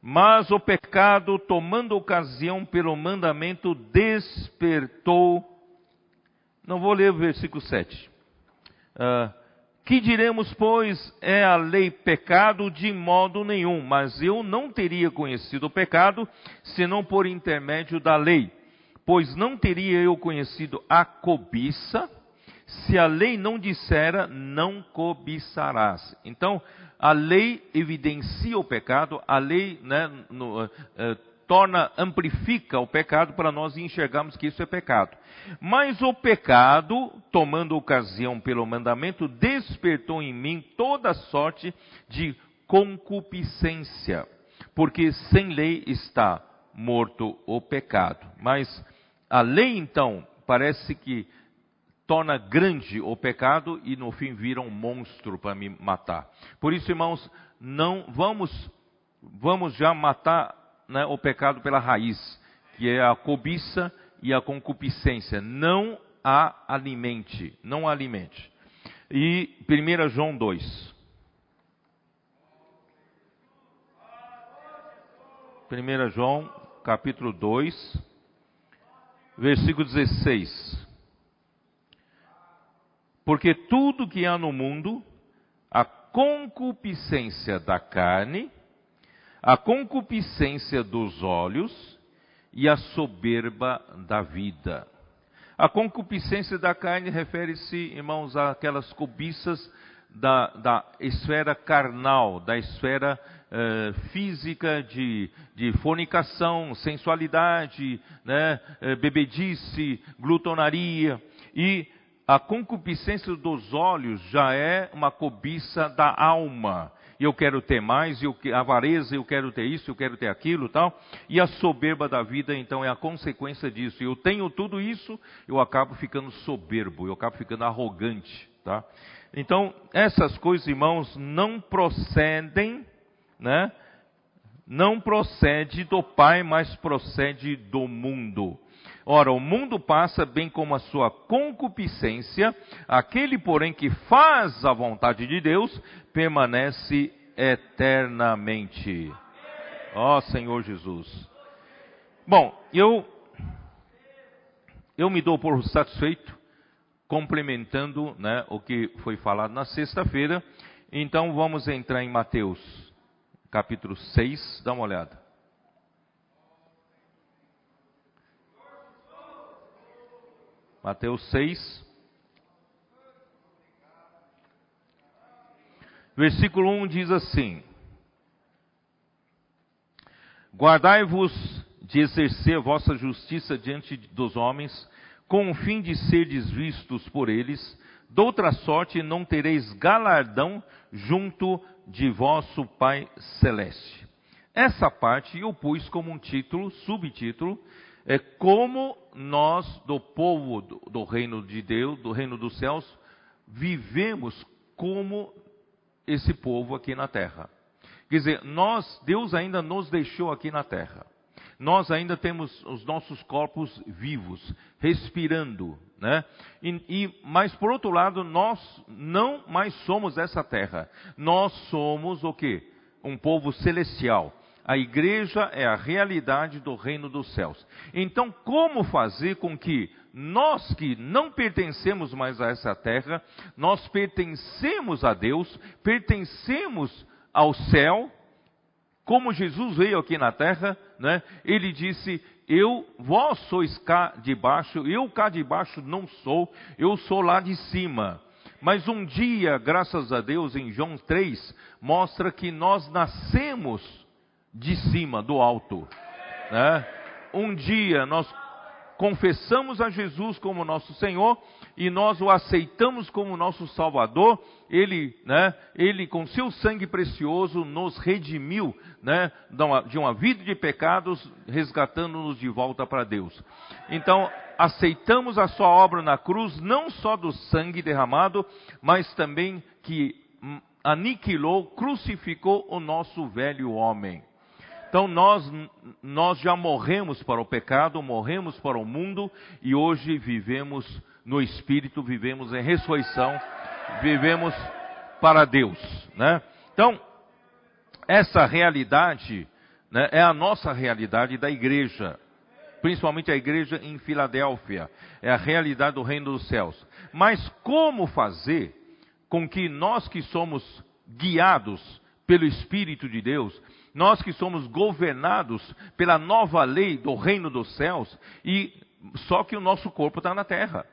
Mas o pecado, tomando ocasião pelo mandamento, despertou não vou ler o versículo 7. Uh, ah, que diremos, pois, é a lei pecado de modo nenhum, mas eu não teria conhecido o pecado senão por intermédio da lei, pois não teria eu conhecido a cobiça se a lei não dissera não cobiçarás. Então, a lei evidencia o pecado, a lei né, no, uh, torna, amplifica o pecado para nós enxergarmos que isso é pecado. Mas o pecado, tomando ocasião pelo mandamento, despertou em mim toda sorte de concupiscência, porque sem lei está morto o pecado. Mas a lei então parece que torna grande o pecado e no fim vira um monstro para me matar. Por isso, irmãos, não vamos vamos já matar né, o pecado pela raiz, que é a cobiça e a concupiscência. Não a alimente, não a alimente. E 1 João 2. 1 João, capítulo 2, versículo 16. Porque tudo que há no mundo, a concupiscência da carne, a concupiscência dos olhos e a soberba da vida. A concupiscência da carne refere-se, irmãos, àquelas cobiças da, da esfera carnal, da esfera eh, física de, de fornicação, sensualidade, né, eh, bebedice, glutonaria. E a concupiscência dos olhos já é uma cobiça da alma. Eu quero ter mais, eu, a avareza, eu quero ter isso, eu quero ter aquilo tal. E a soberba da vida, então, é a consequência disso. Eu tenho tudo isso, eu acabo ficando soberbo, eu acabo ficando arrogante. Tá? Então, essas coisas, irmãos, não procedem, né? Não procede do Pai, mas procede do mundo. Ora, o mundo passa bem como a sua concupiscência, aquele, porém, que faz a vontade de Deus, permanece eternamente. Ó oh, Senhor Jesus. Bom, eu eu me dou por satisfeito complementando né, o que foi falado na sexta-feira. Então vamos entrar em Mateus, capítulo 6, dá uma olhada. Mateus 6, versículo 1 diz assim: Guardai-vos de exercer vossa justiça diante dos homens, com o fim de serdes vistos por eles, doutra sorte não tereis galardão junto de vosso Pai Celeste. Essa parte eu pus como um título, subtítulo, é como nós, do povo do, do reino de Deus, do reino dos céus, vivemos como esse povo aqui na terra. Quer dizer, nós, Deus ainda nos deixou aqui na terra. Nós ainda temos os nossos corpos vivos, respirando, né? E, e, mas por outro lado, nós não mais somos essa terra. Nós somos o que? Um povo celestial. A igreja é a realidade do reino dos céus. Então, como fazer com que nós que não pertencemos mais a essa terra, nós pertencemos a Deus, pertencemos ao céu, como Jesus veio aqui na terra, né? Ele disse: "Eu, vós sois cá de baixo, eu cá de baixo não sou, eu sou lá de cima." Mas um dia, graças a Deus, em João 3, mostra que nós nascemos de cima, do alto. Né? Um dia nós confessamos a Jesus como nosso Senhor e nós o aceitamos como nosso Salvador, ele, né, ele com seu sangue precioso nos redimiu, né, de uma vida de pecados, resgatando-nos de volta para Deus. Então, aceitamos a sua obra na cruz, não só do sangue derramado, mas também que aniquilou, crucificou o nosso velho homem. Então nós, nós já morremos para o pecado, morremos para o mundo e hoje vivemos no Espírito, vivemos em ressurreição, vivemos para Deus, né? Então, essa realidade né, é a nossa realidade da igreja, principalmente a igreja em Filadélfia, é a realidade do reino dos céus. Mas como fazer com que nós que somos guiados pelo Espírito de Deus, nós que somos governados pela nova lei do reino dos céus, e só que o nosso corpo está na terra.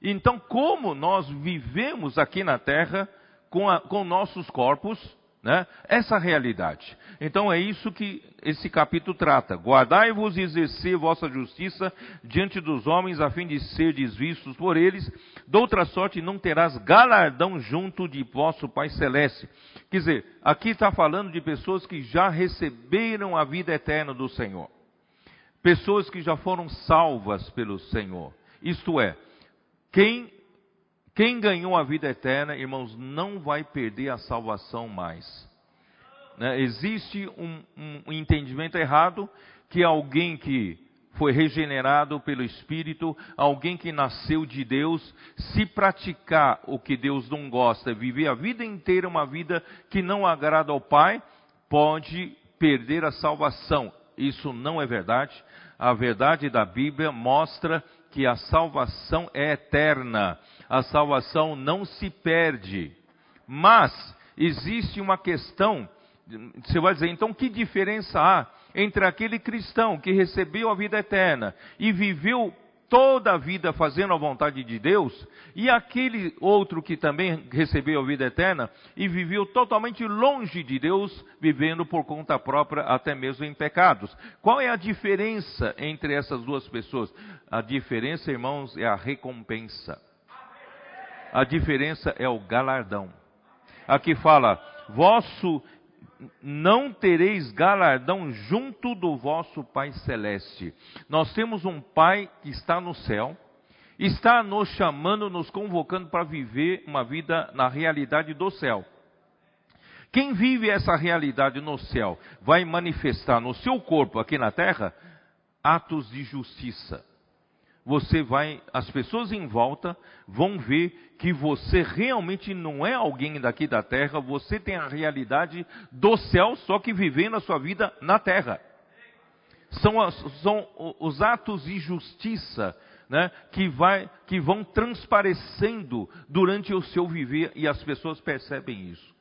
Então, como nós vivemos aqui na terra com, a, com nossos corpos, Né? Essa realidade. Então é isso que esse capítulo trata. Guardai-vos e exercer vossa justiça diante dos homens, a fim de ser desvistos por eles. De outra sorte, não terás galardão junto de vosso Pai Celeste. Quer dizer, aqui está falando de pessoas que já receberam a vida eterna do Senhor. Pessoas que já foram salvas pelo Senhor. Isto é, quem quem ganhou a vida eterna, irmãos, não vai perder a salvação mais. Né? Existe um, um entendimento errado que alguém que foi regenerado pelo Espírito, alguém que nasceu de Deus, se praticar o que Deus não gosta, viver a vida inteira uma vida que não agrada ao Pai, pode perder a salvação. Isso não é verdade. A verdade da Bíblia mostra que a salvação é eterna a salvação não se perde. Mas existe uma questão, você vai dizer, então que diferença há entre aquele cristão que recebeu a vida eterna e viveu toda a vida fazendo a vontade de Deus, e aquele outro que também recebeu a vida eterna e viveu totalmente longe de Deus, vivendo por conta própria, até mesmo em pecados. Qual é a diferença entre essas duas pessoas? A diferença, irmãos, é a recompensa. A diferença é o galardão. Aqui fala: vosso não tereis galardão junto do vosso Pai celeste. Nós temos um Pai que está no céu, está nos chamando, nos convocando para viver uma vida na realidade do céu. Quem vive essa realidade no céu vai manifestar no seu corpo aqui na terra atos de justiça você vai, as pessoas em volta vão ver que você realmente não é alguém daqui da terra, você tem a realidade do céu, só que vivendo a sua vida na terra. São, as, são os atos de justiça né, que, vai, que vão transparecendo durante o seu viver e as pessoas percebem isso.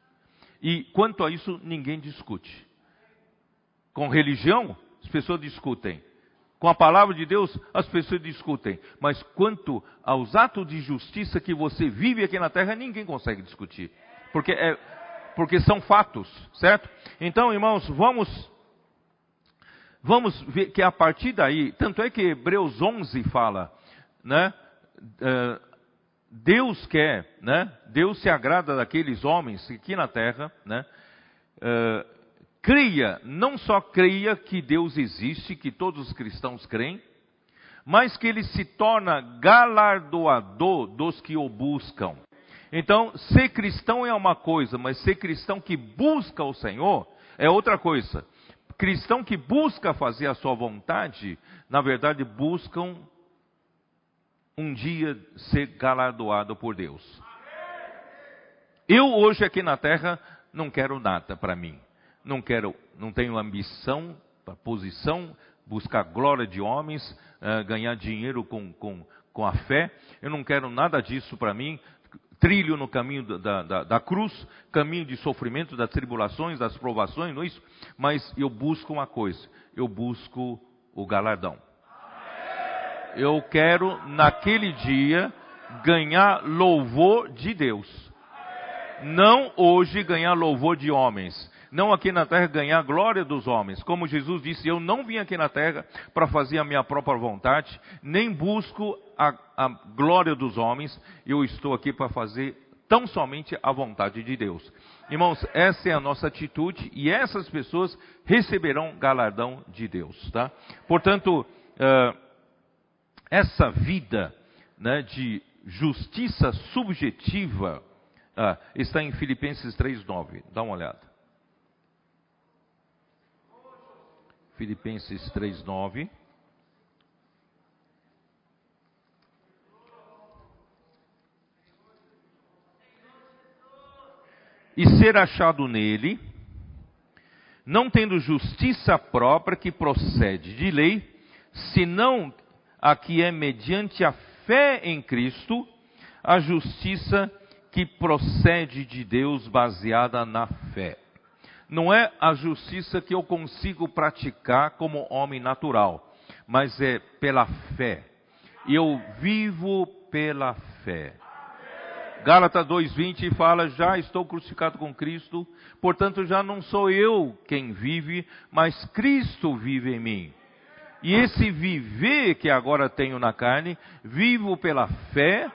E quanto a isso, ninguém discute. Com religião, as pessoas discutem. Com a palavra de Deus, as pessoas discutem. Mas quanto aos atos de justiça que você vive aqui na terra, ninguém consegue discutir. Porque, é, porque são fatos, certo? Então, irmãos, vamos, vamos ver que a partir daí, tanto é que Hebreus 11 fala, né? Uh, Deus quer, né? Deus se agrada daqueles homens aqui na terra, né? Uh, creia, não só creia que Deus existe, que todos os cristãos creem, mas que ele se torna galardoador dos que o buscam. Então, ser cristão é uma coisa, mas ser cristão que busca o Senhor é outra coisa. Cristão que busca fazer a sua vontade, na verdade buscam um dia ser galardoado por Deus. Eu hoje aqui na terra não quero nada para mim não quero, não tenho ambição para posição, buscar glória de homens, uh, ganhar dinheiro com, com, com a fé. Eu não quero nada disso para mim. Trilho no caminho da, da, da, cruz, caminho de sofrimento, das tribulações, das provações, não é isso? Mas eu busco uma coisa: eu busco o galardão. Eu quero, naquele dia, ganhar louvor de Deus. Não hoje ganhar louvor de homens não aqui na terra ganhar a glória dos homens. Como Jesus disse, eu não vim aqui na terra para fazer a minha própria vontade, nem busco a, a glória dos homens, eu estou aqui para fazer tão somente a vontade de Deus. Irmãos, essa é a nossa atitude e essas pessoas receberão galardão de Deus, tá? Portanto, uh, essa vida né, de justiça subjetiva uh, está em Filipenses 3,9. Dá uma olhada. Filipenses 3:9. E ser achado nele, não tendo justiça própria que procede de lei, senão a que é mediante a fé em Cristo, a justiça que procede de Deus baseada na fé não é a justiça que eu consigo praticar como homem natural, mas é pela fé. Eu vivo pela fé. Gálatas 2:20 fala: "Já estou crucificado com Cristo, portanto já não sou eu quem vive, mas Cristo vive em mim." E esse viver que agora tenho na carne, vivo pela fé,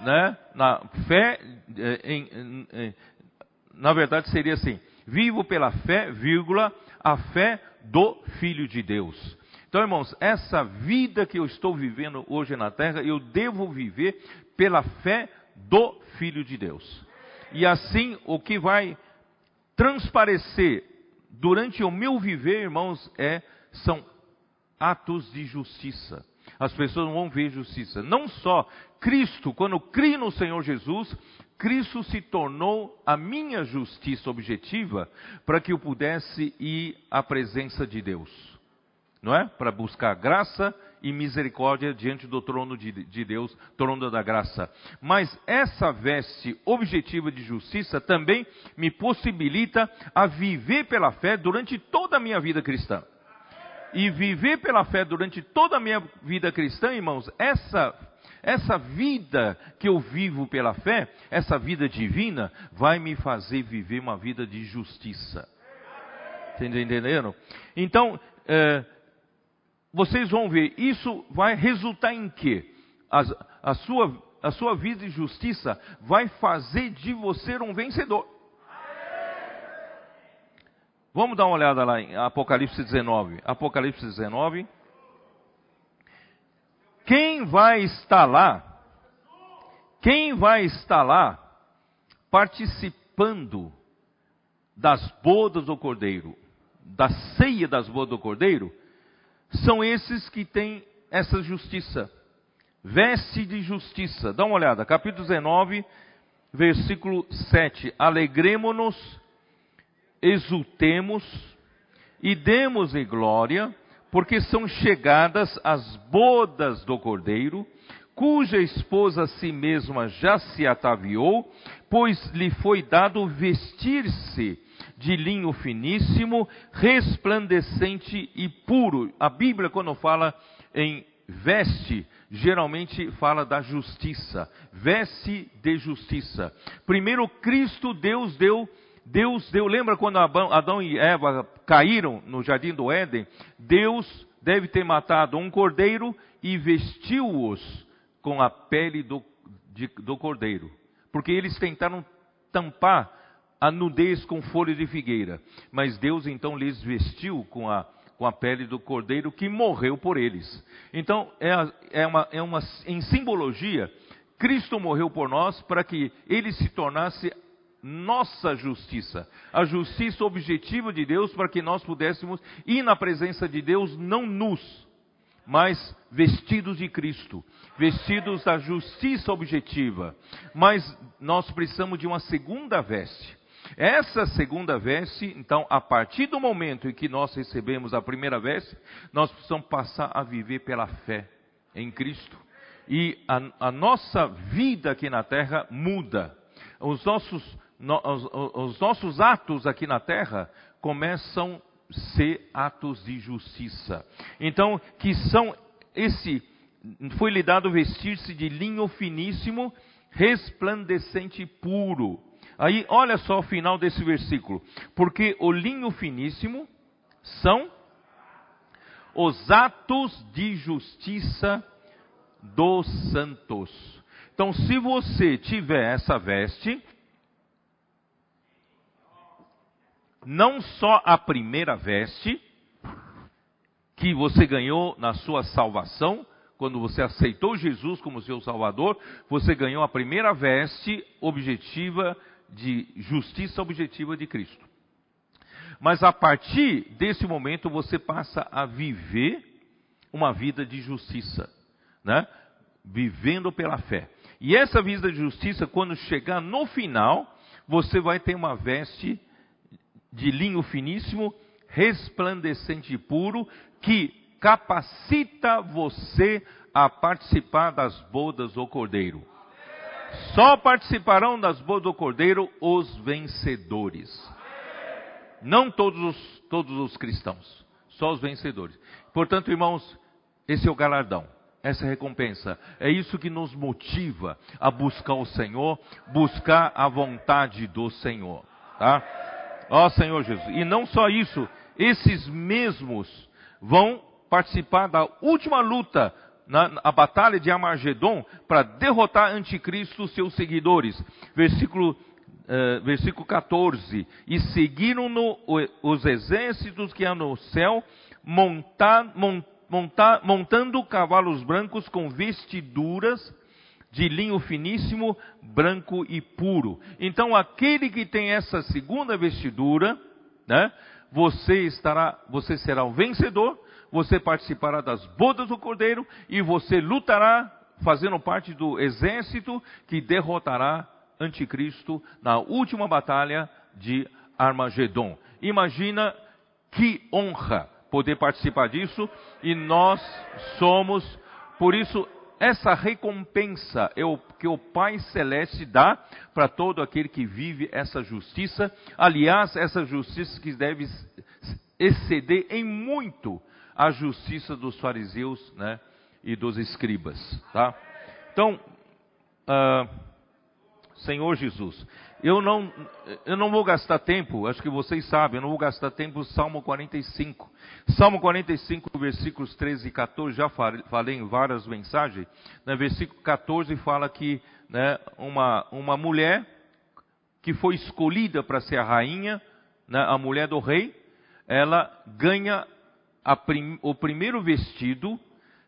né? Na fé, eh, em, em, em, na verdade seria assim: vivo pela fé, vírgula, a fé do Filho de Deus. Então, irmãos, essa vida que eu estou vivendo hoje na terra, eu devo viver pela fé do Filho de Deus. E assim, o que vai transparecer durante o meu viver, irmãos, é são atos de justiça. As pessoas vão ver justiça. Não só Cristo, quando crio no Senhor Jesus, Cristo se tornou a minha justiça objetiva para que eu pudesse ir à presença de Deus não é? Para buscar graça e misericórdia diante do trono de, de, Deus, trono da graça. Mas essa veste objetiva de justiça também me possibilita a viver pela fé durante toda a minha vida cristã. E viver pela fé durante toda a minha vida cristã, irmãos, essa essa vida que eu vivo pela fé, essa vida divina, vai me fazer viver uma vida de justiça. Entenderam? Então, é, vocês vão ver, isso vai resultar em quê? A, a, sua, a sua vida de justiça vai fazer de você um vencedor. Vamos dar uma olhada lá em Apocalipse 19. Apocalipse 19. Quem vai estar lá? Quem vai estar lá participando das bodas do Cordeiro, da ceia das bodas do Cordeiro? são esses que têm essa justiça. Veste de justiça. Dá uma olhada, capítulo 19, versículo 7. Alegremos-nos, exultemos e demos-lhe glória, porque são chegadas as bodas do Cordeiro, cuja esposa a si mesma já se ataviou, pois lhe foi dado vestir-se de linho finíssimo, resplandecente e puro. A Bíblia, quando fala em veste, geralmente fala da justiça. Veste de justiça. Primeiro, Cristo, Deus deu. Deus deu, lembra quando Adão e Eva caíram no jardim do Éden? Deus deve ter matado um cordeiro e vestiu-os com a pele do, de, do cordeiro. Porque eles tentaram tampar a nudez com folha de figueira. Mas Deus então lhes vestiu com a, com a pele do cordeiro que morreu por eles. Então, é, é, uma, é uma, em simbologia, Cristo morreu por nós para que ele se tornasse nossa justiça, a justiça objetiva de Deus para que nós pudéssemos ir na presença de Deus não nus, mas vestidos de Cristo, vestidos da justiça objetiva. Mas nós precisamos de uma segunda veste. Essa segunda veste, então, a partir do momento em que nós recebemos a primeira veste, nós precisamos passar a viver pela fé em Cristo. E a, a nossa vida aqui na terra muda. Os nossos, os, os nossos atos aqui na terra começam a ser atos de justiça. Então, que são esse, foi lhe dado vestir-se de linho finíssimo, resplandecente e puro Aí, olha só o final desse versículo. Porque o linho finíssimo são os atos de justiça dos santos. Então, se você tiver essa veste, não só a primeira veste, que você ganhou na sua salvação, quando você aceitou Jesus como seu Salvador, você ganhou a primeira veste objetiva de justiça objetiva de Cristo. Mas a partir desse momento você passa a viver uma vida de justiça, né? Vivendo pela fé. E essa vida de justiça, quando chegar no final, você vai ter uma veste de linho finíssimo, resplandecente e puro, que capacita você a participar das bodas do Cordeiro. Só participarão das bodas do Cordeiro os vencedores. Não todos os, todos os cristãos, só os vencedores. Portanto, irmãos, esse é o galardão. essa recompensa. É isso que nos motiva a buscar o Senhor, buscar a vontade do Senhor, tá? Ó Senhor Jesus. E não só isso, esses mesmos vão participar da última luta na, a batalha de Amargedon para derrotar anticristo seus seguidores. Versículo Uh, versículo 14: E seguiram-no os exércitos que há no céu, montar, montar, montando cavalos brancos com vestiduras de linho finíssimo, branco e puro. Então, aquele que tem essa segunda vestidura, né, você estará, você será o vencedor, você participará das bodas do Cordeiro e você lutará fazendo parte do exército que derrotará anticristo na última batalha de Armagedon. Imagina que honra poder participar disso e nós somos, por isso, essa recompensa é o que o Pai Celeste dá para todo aquele que vive essa justiça. Aliás, essa justiça que deve exceder em muito a justiça dos fariseus né, e dos escribas. Tá? Então, uh, Senhor Jesus, eu não, eu não vou gastar tempo, acho que vocês sabem, eu não vou gastar tempo Salmo 45. Salmo 45, versículos 13 e 14, já falei em várias mensagens. Né, versículo 14 fala que né, uma, uma mulher que foi escolhida para ser a rainha, né, a mulher do rei, ela ganha prim, o primeiro vestido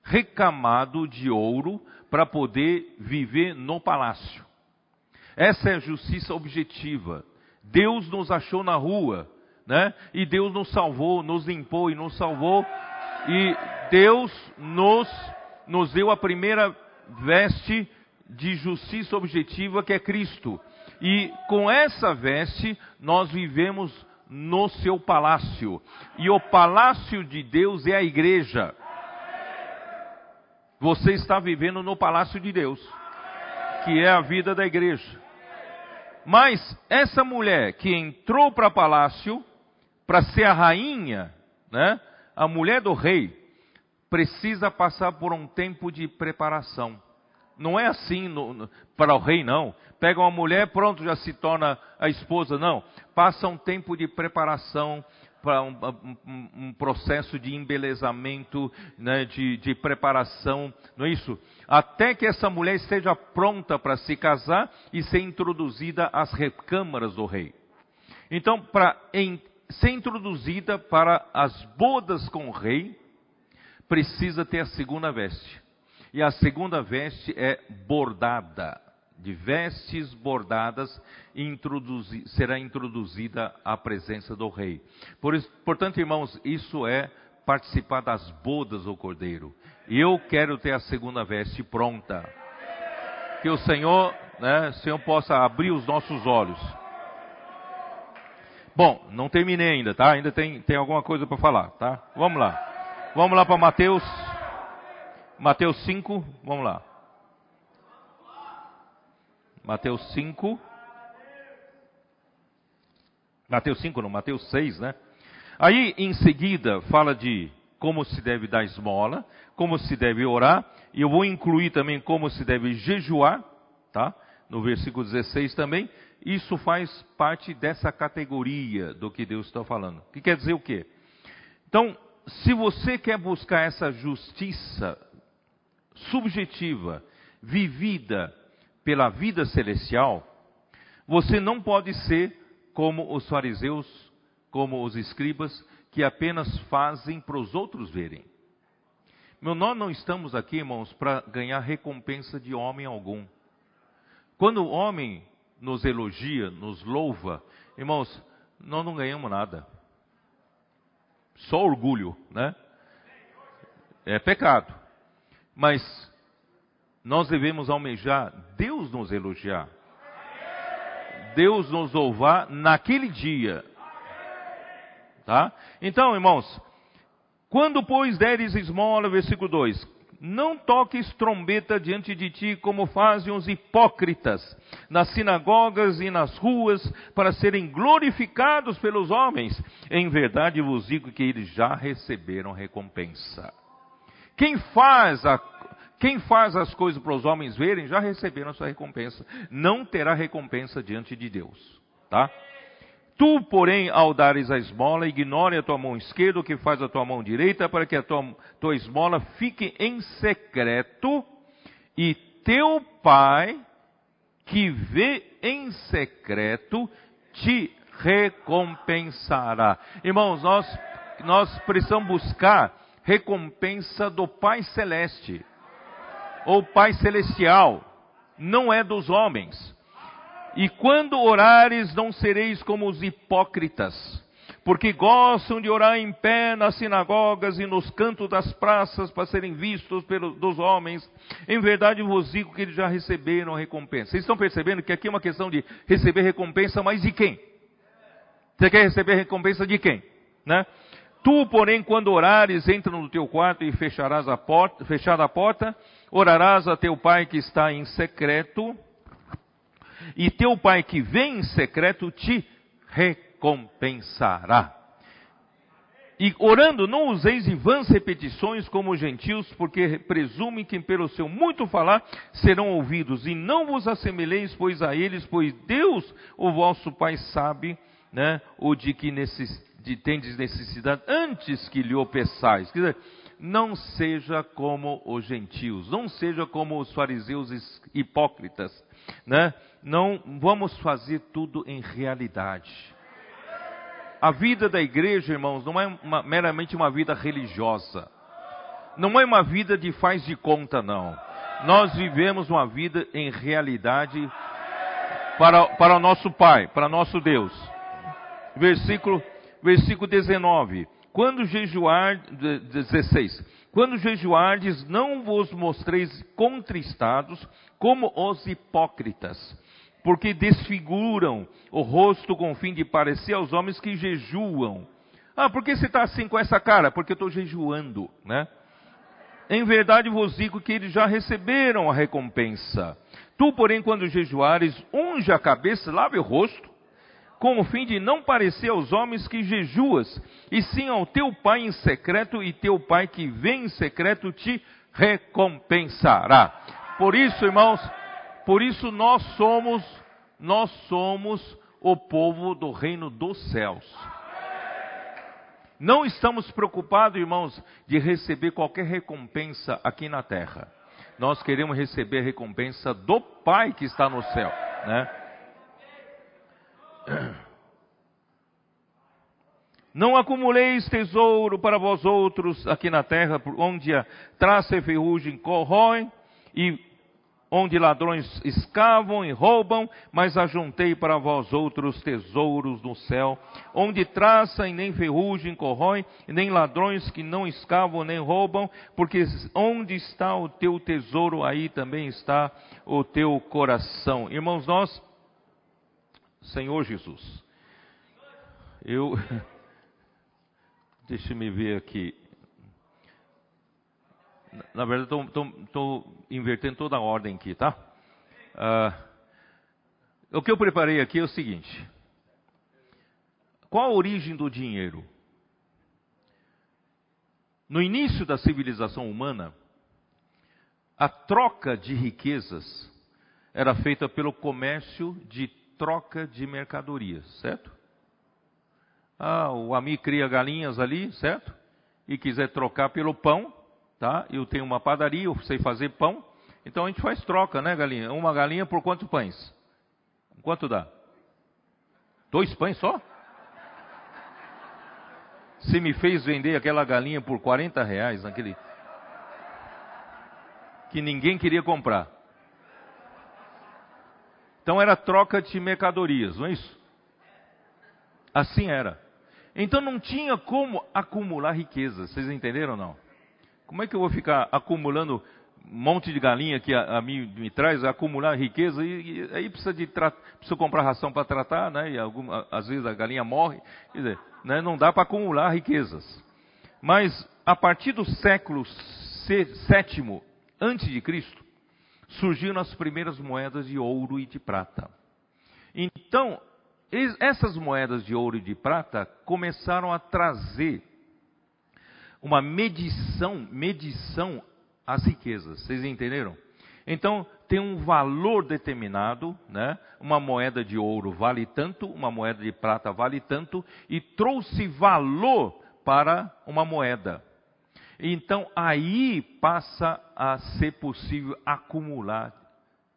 recamado de ouro para poder viver no palácio. Essa é a justiça objetiva. Deus nos achou na rua, né? E Deus nos salvou, nos limpou e nos salvou. E Deus nos, nos deu a primeira veste de justiça objetiva que é Cristo. E com essa veste nós vivemos no seu palácio. E o palácio de Deus é a igreja. Você está vivendo no palácio de Deus, que é a vida da igreja. Mas essa mulher que entrou para palácio para ser a rainha, né, a mulher do rei, precisa passar por um tempo de preparação. Não é assim no, no, para o rei, não. Pega uma mulher, pronto, já se torna a esposa. Não. Passa um tempo de preparação, para um, um, um, processo de embelezamento, né, de, de, preparação, não é isso? Até que essa mulher esteja pronta para se casar e ser introduzida às recâmaras do rei. Então, para ser introduzida para as bodas com o rei, precisa ter a segunda veste. E a segunda veste é bordada de vestes bordadas introduzi, será introduzida a presença do rei. Por isso, portanto, irmãos, isso é participar das bodas do Cordeiro. Eu quero ter a segunda veste pronta. Que o Senhor, né, Senhor possa abrir os nossos olhos. Bom, não terminei ainda, tá? Ainda tem, tem alguma coisa para falar, tá? Vamos lá. Vamos lá para Mateus. Mateus 5, vamos lá. Mateus 5. Mateus 5, não, Mateus 6, né? Aí, em seguida, fala de como se deve dar esmola, como se deve orar, e eu vou incluir também como se deve jejuar, tá? No versículo 16 também. Isso faz parte dessa categoria do que Deus está falando. Que quer dizer o quê? Então, se você quer buscar essa justiça subjetiva, vivida pela vida celestial, você não pode ser como os fariseus, como os escribas, que apenas fazem para os outros verem. Meu, nós não estamos aqui, irmãos, para ganhar recompensa de homem algum. Quando o homem nos elogia, nos louva, irmãos, nós não ganhamos nada. Só orgulho, né? É pecado. Mas nós devemos almejar Deus nos elogiar. Deus nos louvar naquele dia. Tá? Então, irmãos, quando pois deres esmola, versículo 2, não toques trombeta diante de ti como fazem os hipócritas nas sinagogas e nas ruas para serem glorificados pelos homens. Em verdade vos digo que eles já receberam recompensa. Quem faz a Quem faz as coisas para os homens verem, já receberam a sua recompensa. Não terá recompensa diante de Deus. Tá? Tu, porém, ao dares a esmola, ignore a tua mão esquerda o que faz a tua mão direita, para que a tua, tua esmola fique em secreto, e teu pai, que vê em secreto, te recompensará. Irmãos, nós, nós precisamos buscar recompensa do Pai Celeste, ou Pai Celestial, não é dos homens. E quando orares, não sereis como os hipócritas, porque gostam de orar em pé nas sinagogas e nos cantos das praças para serem vistos pelos dos homens. Em verdade vos digo que eles já receberam recompensa. Vocês estão percebendo que aqui é uma questão de receber recompensa, mas de quem? Você quer receber recompensa de quem? Né? Tu, porém, quando orares, entra no teu quarto e fecharás a porta, fechada a porta, orarás a teu pai que está em secreto, e teu pai que vem em secreto te recompensará. E orando, não useis em vãs repetições como os gentios, porque presumem que pelo seu muito falar serão ouvidos. E não vos assemelheis, pois, a eles, pois Deus, o vosso Pai, sabe, né, o de que necess, de tendes necessidade antes que lhe o peçais. Quer dizer, não seja como os gentios, não seja como os fariseus hipócritas, né? Não vamos fazer tudo em realidade. A vida da igreja, irmãos, não é uma, meramente uma vida religiosa. Não é uma vida de faz de conta, não. Nós vivemos uma vida em realidade para, para o nosso Pai, para nosso Deus. Versículo, versículo 19. Quando jejuar, 16. Quando jejuardes, não vos mostreis contristados como os hipócritas, porque desfiguram o rosto com o fim de parecer aos homens que jejuam. Ah, por que você está assim com essa cara? Porque eu estou jejuando, né? Em verdade vos digo que eles já receberam a recompensa. Tu, porém, quando jejuares, unge a cabeça, lave o rosto, com o fim de não parecer aos homens que jejuas, e sim ao teu pai em secreto, e teu pai que vem em secreto te recompensará. Por isso, irmãos, por isso nós somos, nós somos o povo do reino dos céus. Não estamos preocupados, irmãos, de receber qualquer recompensa aqui na terra. Nós queremos receber a recompensa do Pai que está no céu, né? Não acumuleis tesouro para vós outros aqui na terra, onde a traça e ferrugem corroem e onde ladrões escavam e roubam, mas ajuntei para vós outros tesouros no céu, onde traça e nem ferrugem corrói, nem ladrões que não escavam nem roubam, porque onde está o teu tesouro, aí também está o teu coração. Irmãos, nós, Senhor Jesus, eu, deixa me ver aqui, na verdade, estou invertendo toda a ordem aqui, tá? Uh, o que eu preparei aqui é o seguinte: qual a origem do dinheiro? No início da civilização humana, a troca de riquezas era feita pelo comércio de troca de mercadorias, certo? Ah, o amigo cria galinhas ali, certo? E quiser trocar pelo pão, tá? Eu tenho uma padaria, eu sei fazer pão, então a gente faz troca, né, galinha? Uma galinha por quantos pães? Quanto dá? Dois pães só? Você me fez vender aquela galinha por 40 reais naquele. que ninguém queria comprar. Então era troca de mercadorias, não é isso? Assim era. Então não tinha como acumular riqueza, vocês entenderam ou não? Como é que eu vou ficar acumulando um monte de galinha que a, a mim me traz, acumular riqueza, e, e aí precisa, de precisa comprar ração para tratar, né? E alguma, às vezes a galinha morre, quer dizer, né? não dá para acumular riquezas. Mas a partir do século sétimo antes de Cristo, surgiram as primeiras moedas de ouro e de prata. Então, essas moedas de ouro e de prata começaram a trazer uma medição, medição as riquezas. Vocês entenderam? Então, tem um valor determinado, né? Uma moeda de ouro vale tanto, uma moeda de prata vale tanto, e trouxe valor para uma moeda. Então, aí passa a ser possível acumular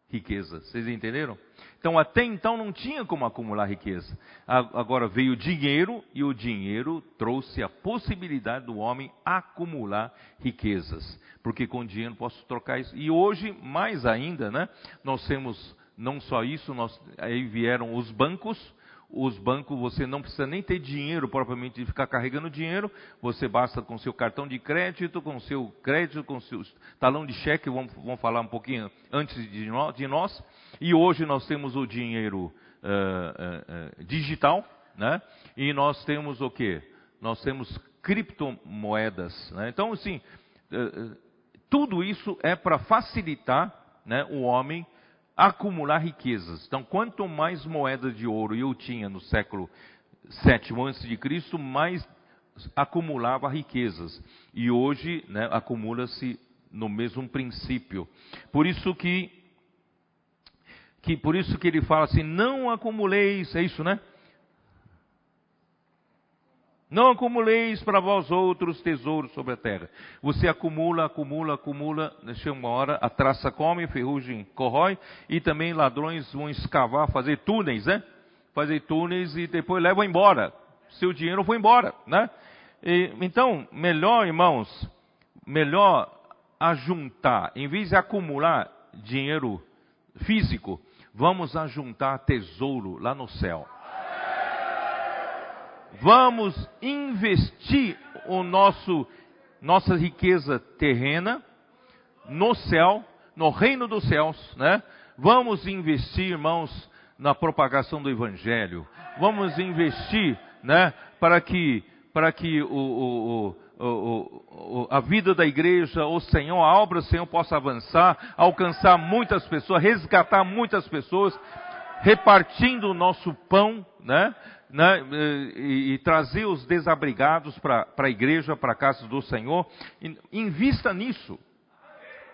riqueza. Vocês entenderam? Então, até então não tinha como acumular riqueza. Agora veio o dinheiro e o dinheiro trouxe a possibilidade do homem acumular riquezas. Porque com dinheiro posso trocar isso. E hoje, mais ainda, né? Nós temos não só isso, nós, aí vieram os bancos, os bancos, você não precisa nem ter dinheiro propriamente de ficar carregando dinheiro, você basta com seu cartão de crédito, com seu crédito, com seu talão de cheque, vamos, vamos falar um pouquinho antes de nós. E hoje nós temos o dinheiro uh, uh, digital, né? E nós temos o que? Nós temos criptomoedas. Né? Então, assim, tudo isso é para facilitar né, o homem acumular riquezas. Então, quanto mais moedas de ouro eu tinha no século sétimo antes de Cristo, mais acumulava riquezas. E hoje, né, acumula-se no mesmo princípio. Por isso que, que por isso que ele fala assim: não acumuleis, é isso, né? Não acumuleis para vós outros tesouros sobre a terra. Você acumula, acumula, acumula, chega uma hora, a traça come, ferrugem corrói, e também ladrões vão escavar, fazer túneis, né? Fazer túneis e depois levam embora. Seu dinheiro foi embora, né? E, então, melhor, irmãos, melhor ajuntar, em vez de acumular dinheiro físico, vamos ajuntar tesouro lá no céu vamos investir o nosso nossa riqueza terrena no céu, no reino dos céus, né? Vamos investir, irmãos, na propagação do evangelho. Vamos investir, né, para que para que o, o, o, a vida da igreja, o Senhor, a obra do Senhor possa avançar, alcançar muitas pessoas, resgatar muitas pessoas, repartindo o nosso pão, né? Né, e, e, trazer os desabrigados para a igreja, para a casa do Senhor. Invista nisso.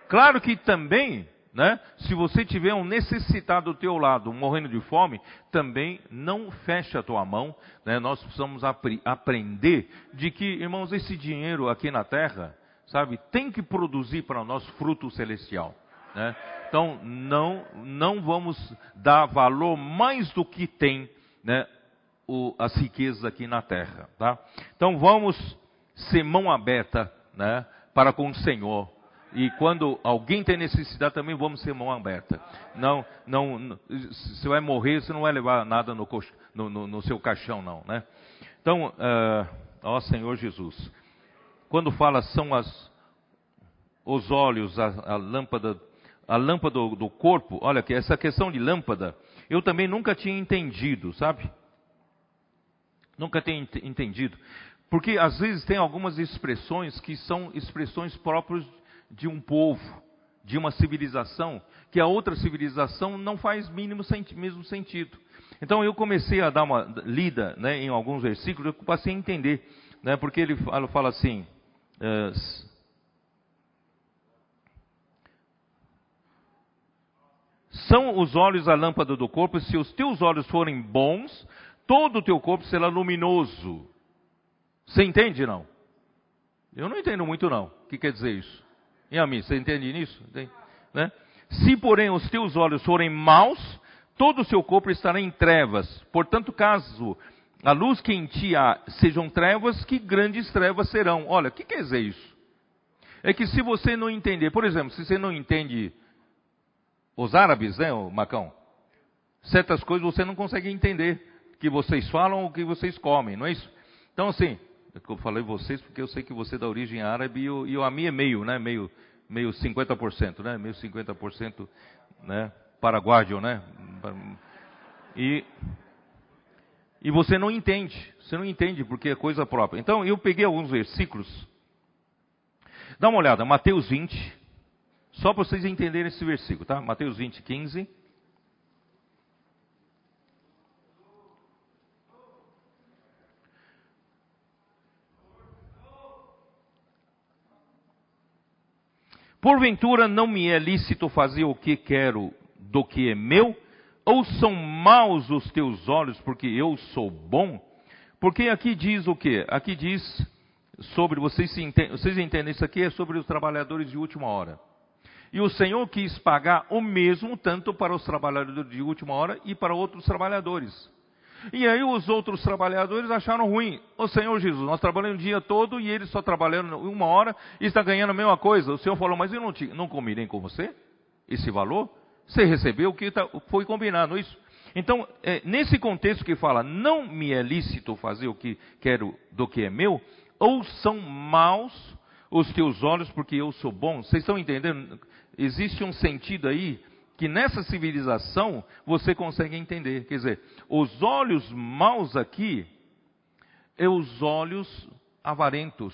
Claro que também, né, se você tiver um necessitado do teu lado, morrendo de fome, também não feche a tua mão. Né, nós precisamos apre aprender de que, irmãos, esse dinheiro aqui na terra, sabe, tem que produzir para nós fruto celestial. Né? Então, não, não vamos dar valor mais do que tem né, o, as riquezas aqui na terra, tá? Então vamos ser mão aberta, né, para com o Senhor. E quando alguém tem necessidade também vamos ser mão aberta. Não, não, você vai morrer, você não vai levar nada no, no, no, no seu caixão, não, né? Então, uh, ó Senhor Jesus, quando fala são as os olhos, a, a lâmpada, a lâmpada do, do corpo, olha que essa questão de lâmpada, eu também nunca tinha entendido, sabe? Nunca tenho entendido. Porque às vezes tem algumas expressões que são expressões próprias de um povo, de uma civilização, que a outra civilização não faz mínimo mesmo sentido. Então eu comecei a dar uma lida né, em alguns versículos, eu passei a entender, né, porque ele fala, fala assim. Uh, são os olhos a lâmpada do corpo, se os teus olhos forem bons, todo o teu corpo será luminoso. Você entende não? Eu não entendo muito não. O que quer dizer isso? E a mim, você entende nisso? Né? Se porém os teus olhos forem maus, todo o seu corpo estará em trevas. Portanto, caso a luz que em ti há sejam trevas, que grandes trevas serão. Olha, o que quer dizer isso? É que se você não entender, por exemplo, se você não entende os árabes, né, Macão? Certas coisas você não consegue entender que vocês falam ou que vocês comem, não é isso? Então, assim, eu falei vocês porque eu sei que você é da origem árabe e, o, e a minha é meio, né? Meio, meio 50%, né? Meio 50%, né? Paraguaio, né? E, e você não entende, você não entende porque é coisa própria. Então, eu peguei alguns versículos. Dá uma olhada, Mateus 20, só para vocês entenderem esse versículo, tá? Mateus 20, 15. Porventura não me é lícito fazer o que quero do que é meu? Ou são maus os teus olhos porque eu sou bom? Porque aqui diz o que? Aqui diz sobre, vocês, entendem, vocês entendem isso aqui, é sobre os trabalhadores de última hora. E o Senhor quis pagar o mesmo tanto para os trabalhadores de última hora e para outros trabalhadores. E aí os outros trabalhadores acharam ruim. O Senhor Jesus, nós trabalhamos o dia todo e eles só trabalhando uma hora e está ganhando a mesma coisa. O Senhor falou, mas eu não, te, não combinei com você esse valor? Você recebeu o que tá, foi combinado, isso? Então, é, nesse contexto que fala, não me é lícito fazer o que quero do que é meu, ou são maus os teus olhos porque eu sou bom? Vocês estão entendendo? Existe um sentido aí que nessa civilização você consegue entender. Quer dizer, os olhos maus aqui é os olhos avarentos,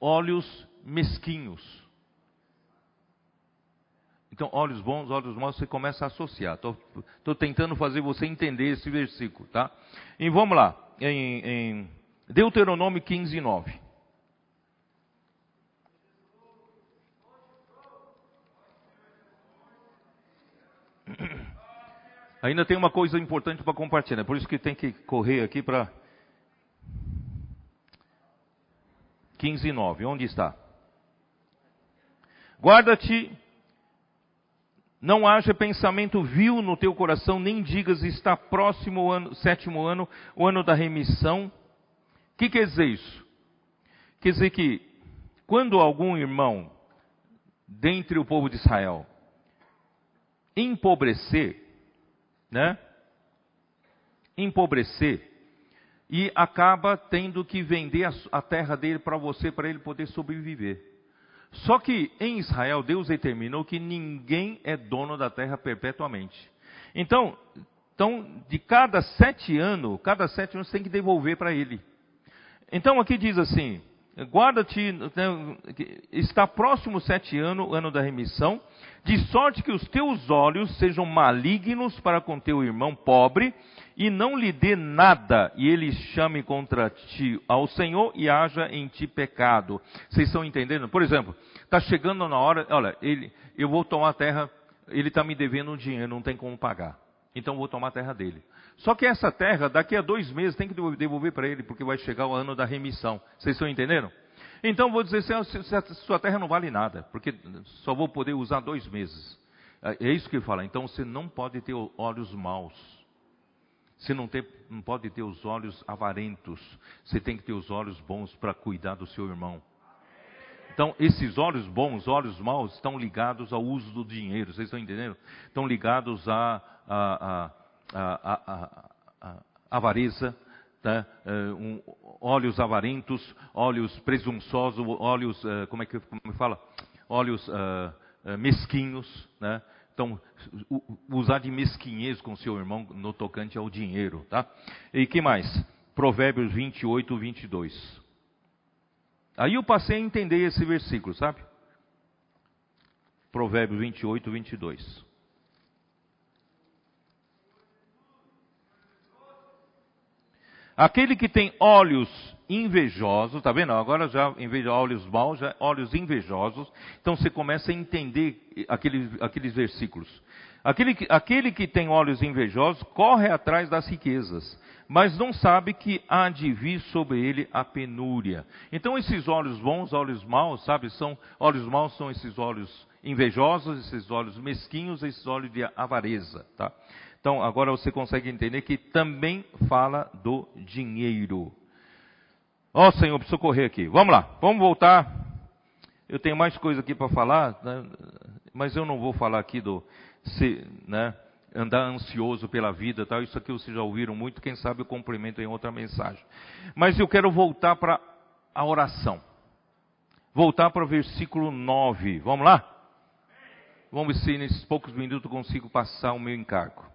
olhos mesquinhos. Então, olhos bons, olhos maus, você começa a associar. Estou tentando fazer você entender esse versículo, tá? E vamos lá, em, em Deuteronômio 15, 9. Ainda tem uma coisa importante para compartilhar, é por isso que tem que correr aqui para 15 e 9. Onde está? Guarda-te, não haja pensamento vil no teu coração, nem digas está próximo o ano, sétimo ano, o ano da remissão. O que quer dizer isso? Quer dizer que quando algum irmão dentre o povo de Israel empobrecer, né? Empobrecer e acaba tendo que vender a, terra dele para você para ele poder sobreviver. Só que em Israel Deus determinou que ninguém é dono da terra perpetuamente. Então, então de cada sete anos, cada sete anos tem que devolver para ele. Então aqui diz assim: guarda-te, né, está próximo o sete ano, ano da remissão, de sorte que os teus olhos sejam malignos para com teu irmão pobre, e não lhe dê nada, e ele chame contra ti ao Senhor e haja em ti pecado. Vocês estão entendendo? Por exemplo, está chegando na hora, olha, ele, eu vou tomar a terra, ele está me devendo um dinheiro, não tem como pagar. Então vou tomar a terra dele. Só que essa terra, daqui a dois meses, tem que devolver para ele, porque vai chegar o ano da remissão. Vocês estão entendendo? Então vou dizer sua terra não vale nada, porque só vou poder usar dois meses. É, é isso que ele fala. Então você não pode ter olhos maus. Você não, tem, não pode ter os olhos avarentos. Você tem que ter os olhos bons para cuidar do seu irmão. Então, esses olhos bons, olhos maus, estão ligados ao uso do dinheiro. Vocês estão entendendo? Estão ligados à, à, à, à avareza, tá? Uh, um, olhos avarentos, olhos presunçosos, olhos, uh, como é que como fala? Olhos uh, mesquinhos, né? Então, usar de mesquinhez com seu irmão no tocante ao dinheiro, tá? E que mais? Provérbios 28, 22. Aí eu passei a entender esse versículo, sabe? Provérbios 28, 22. Aquele que tem olhos invejosos, tá vendo? Agora já, em vez de olhos maus, já olhos invejosos. Então você começa a entender aqueles, aqueles versículos. Aquele, aquele que tem olhos invejosos corre atrás das riquezas, mas não sabe que há de vir sobre ele a penúria. Então esses olhos bons, olhos maus, sabe? São, olhos maus são esses olhos invejosos, esses olhos mesquinhos, esses olhos de avareza, tá? Então, agora você consegue entender que também fala do dinheiro. Ó oh, Senhor, preciso correr aqui. Vamos lá, vamos voltar. Eu tenho mais coisa aqui para falar, né? mas eu não vou falar aqui do se, né, andar ansioso pela vida, tal. Isso aqui vocês já ouviram muito, quem sabe eu cumprimento em outra mensagem. Mas eu quero voltar para a oração. Voltar para o versículo 9. Vamos lá? Vamos ver se nesses poucos minutos eu consigo passar o meu encargo.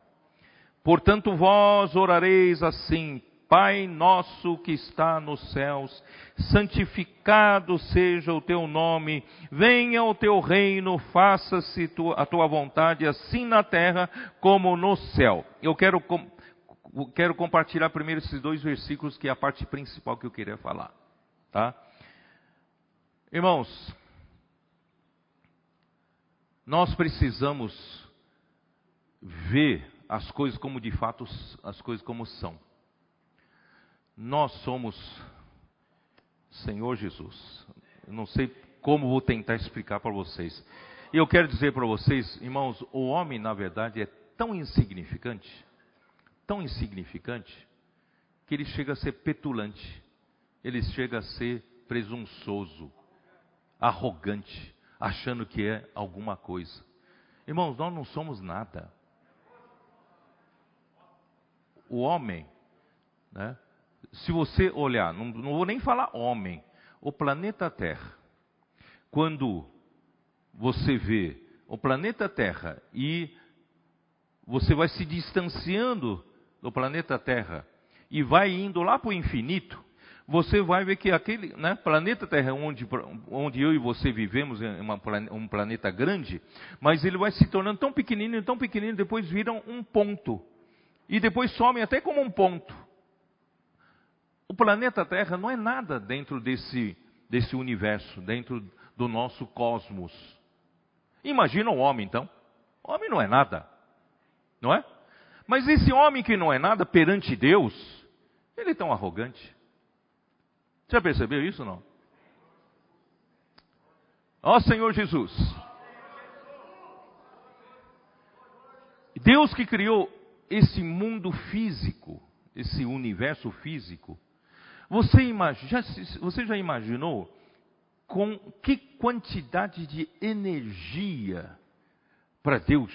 Portanto, vós orareis assim: Pai nosso que está nos céus, santificado seja o teu nome, venha o teu reino, faça-se a tua vontade, assim na terra como no céu. Eu quero, quero compartilhar primeiro esses dois versículos, que é a parte principal que eu queria falar. Tá? Irmãos, nós precisamos ver as coisas como de fato as coisas como são. Nós somos Senhor Jesus. Eu não sei como vou tentar explicar para vocês. E eu quero dizer para vocês, irmãos, o homem na verdade é tão insignificante, tão insignificante, que ele chega a ser petulante, ele chega a ser presunçoso, arrogante, achando que é alguma coisa. Irmãos, nós não somos nada. O homem, né? Se você olhar, não, não vou nem falar homem, o planeta Terra, quando você vê o planeta Terra e você vai se distanciando do planeta Terra e vai indo lá para o infinito, você vai ver que aquele né, planeta Terra, onde, onde eu e você vivemos, é uma, um planeta grande, mas ele vai se tornando tão pequenino, tão pequenino, depois viram um ponto. E depois some até como um ponto. O planeta Terra não é nada dentro desse, desse universo, dentro do nosso cosmos. Imagina o homem, então. O homem não é nada. Não é? Mas esse homem que não é nada perante Deus, ele é tão arrogante. Já percebeu isso não? Ó Senhor Jesus. Deus que criou esse mundo físico, esse universo físico, você, já, você já imaginou com que quantidade de energia para Deus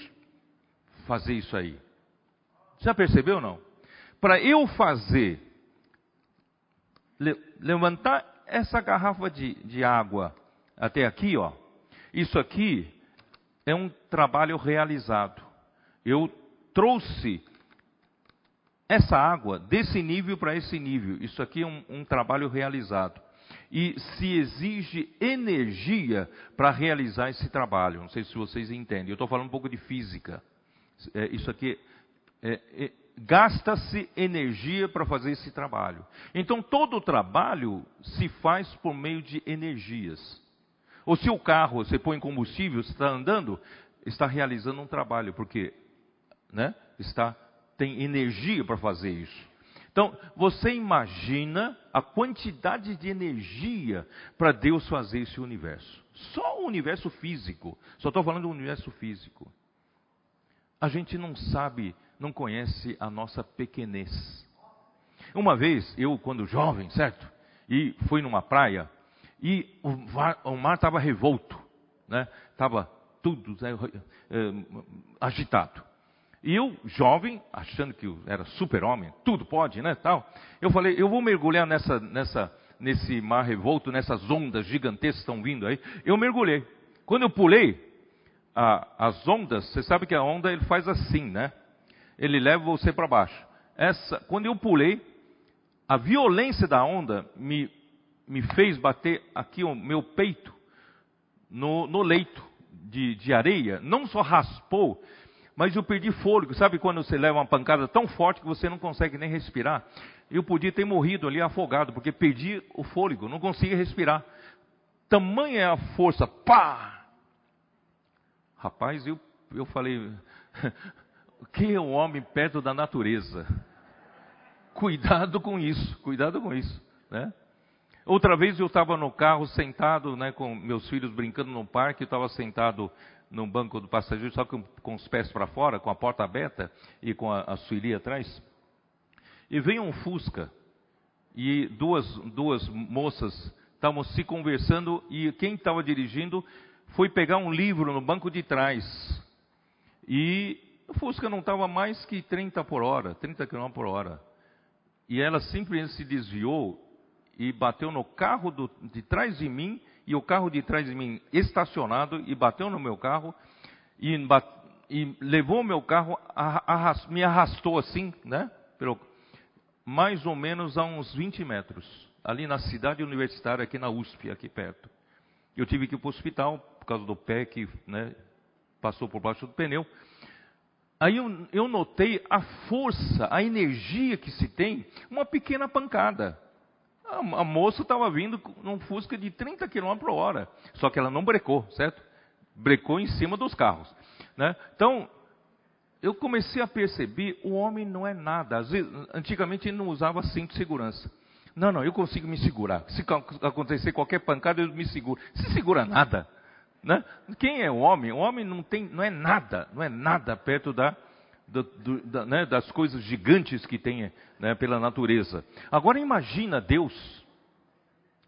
fazer isso aí? Já percebeu não? Para eu fazer levantar essa garrafa de, de água até aqui, ó. Isso aqui é um trabalho realizado. Eu trouxe essa água desse nível para esse nível. Isso aqui é um, um trabalho realizado. E se exige energia para realizar esse trabalho. Não sei se vocês entendem. Eu estou falando um pouco de física. É, isso aqui é, é, gasta-se energia para fazer esse trabalho. Então todo o trabalho se faz por meio de energias. Ou se o carro você põe combustível, você está andando, está realizando um trabalho, porque né, está, tem energia para fazer isso. Então, você imagina a quantidade de energia para Deus fazer esse universo. Só o universo físico. Só estou falando do universo físico. A gente não sabe não conhece a nossa pequenez. Uma vez, eu, quando jovem, certo? E fui numa praia e o mar estava revolto, né? Estava tudo né, agitado. E eu, jovem, achando que eu era super-homem, tudo pode, né, tal. Eu falei, eu vou mergulhar nessa, nessa, nesse mar revolto, nessas ondas gigantescas que estão vindo aí. Eu mergulhei. Quando eu pulei, a, as ondas, você sabe que a onda ele faz assim, né? ele leva você para baixo. Essa, quando eu pulei, a violência da onda me, me fez bater aqui o meu peito no, no leito de, de areia. Não só raspou, mas eu perdi fôlego. Sabe quando você leva uma pancada tão forte que você não consegue nem respirar? Eu podia ter morrido ali afogado, porque perdi o fôlego, não conseguia respirar. Tamanha é a força, pá! Rapaz, eu, eu falei, que é um homem perto da natureza? Cuidado com isso, cuidado com isso, né? Outra vez eu estava no carro sentado, né, com meus filhos brincando no parque, eu estava sentado no banco do passageiro, só com, com os pés para fora, com a porta aberta e com a, a atrás. E veio um Fusca e duas, duas moças estavam se conversando e quem estava dirigindo foi pegar um livro no banco de trás. E o Fusca não estava mais que 30 por hora, 30 km por hora. E ela simplesmente se desviou e bateu no carro do, de trás de mim, e o carro de trás de mim estacionado, e bateu no meu carro, e, e levou o meu carro, arrast, me arrastou assim, né? Pelo, mais ou menos a uns 20 metros, ali na cidade universitária, aqui na USP, aqui perto. Eu tive que ir para o hospital, por causa do pé que né, passou por baixo do pneu. Aí eu, eu notei a força, a energia que se tem, uma pequena pancada. A, moça estava vindo num Fusca de 30 km por hora, só que ela não brecou, certo? brecou em cima dos carros. Né? Então, eu comecei a perceber, o homem não é nada. Vezes, antigamente ele não usava cinto de segurança. Não, não, eu consigo me segurar. Se acontecer qualquer pancada, eu me seguro. Se segura nada. Né? Quem é o homem? O homem não, tem, não é nada, não é nada perto da, do, do, da, né, das coisas gigantes que tem né, pela natureza. Agora imagina Deus,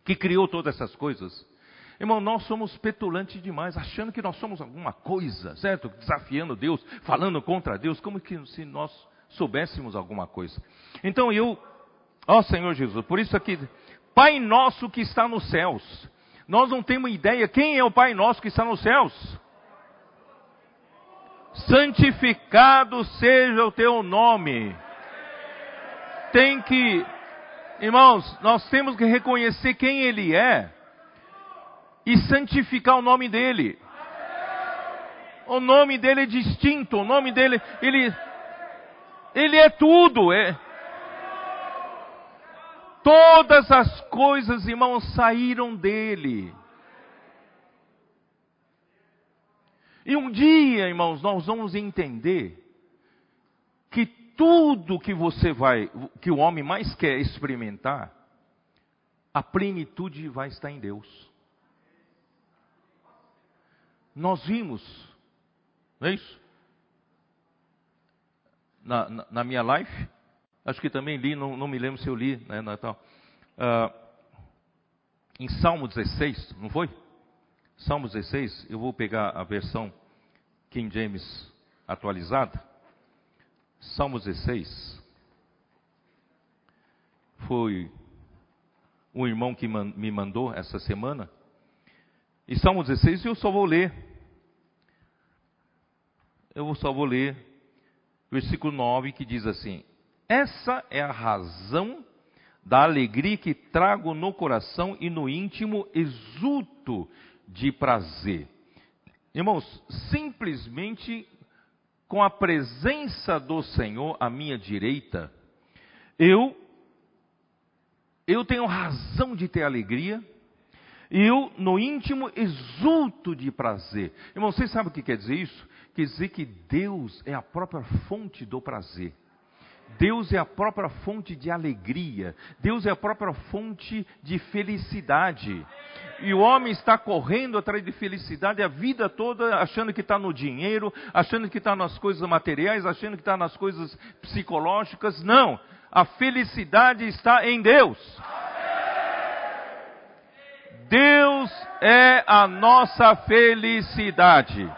que criou todas essas coisas. Irmão, nós somos petulantes demais, achando que nós somos alguma coisa, certo? Desafiando Deus, falando contra Deus, como que se nós soubéssemos alguma coisa. Então eu, ó Senhor Jesus, por isso aqui, Pai nosso que está nos céus. Nós não temos ideia quem é o Pai nosso que está nos céus. Santificado seja o teu nome. Tem que, irmãos, nós temos que reconhecer quem Ele é e santificar o nome dele. O nome dele é distinto, o nome dele, ele, ele é tudo. É. Todas as coisas, irmãos, saíram dele. E um dia, irmãos, nós vamos entender que tudo que você vai, que o homem mais quer experimentar, a plenitude vai estar em Deus. Nós vimos, não é isso? Na, na, na minha live, acho que também li, não, não me lembro se eu li, né, Natal. Uh, em Salmo 16, não foi? Salmo 16, eu vou pegar a versão King James atualizada. Salmo 16. Foi um irmão que me mandou essa semana. E Salmo 16 eu só vou ler. Eu só vou ler versículo 9 que diz assim: Essa é a razão da alegria que trago no coração e no íntimo exulto de prazer. Irmãos, simplesmente com a presença do Senhor à minha direita, eu eu tenho razão de ter alegria, eu no íntimo exulto de prazer. Irmão, vocês sabem o que quer dizer isso? Quer dizer que Deus é a própria fonte do prazer. Deus é a própria fonte de alegria. Deus é a própria fonte de felicidade. E o homem está correndo atrás de felicidade a vida toda, achando que está no dinheiro, achando que está nas coisas materiais, achando que está nas coisas psicológicas. Não. A felicidade está em Deus. Deus é a nossa felicidade.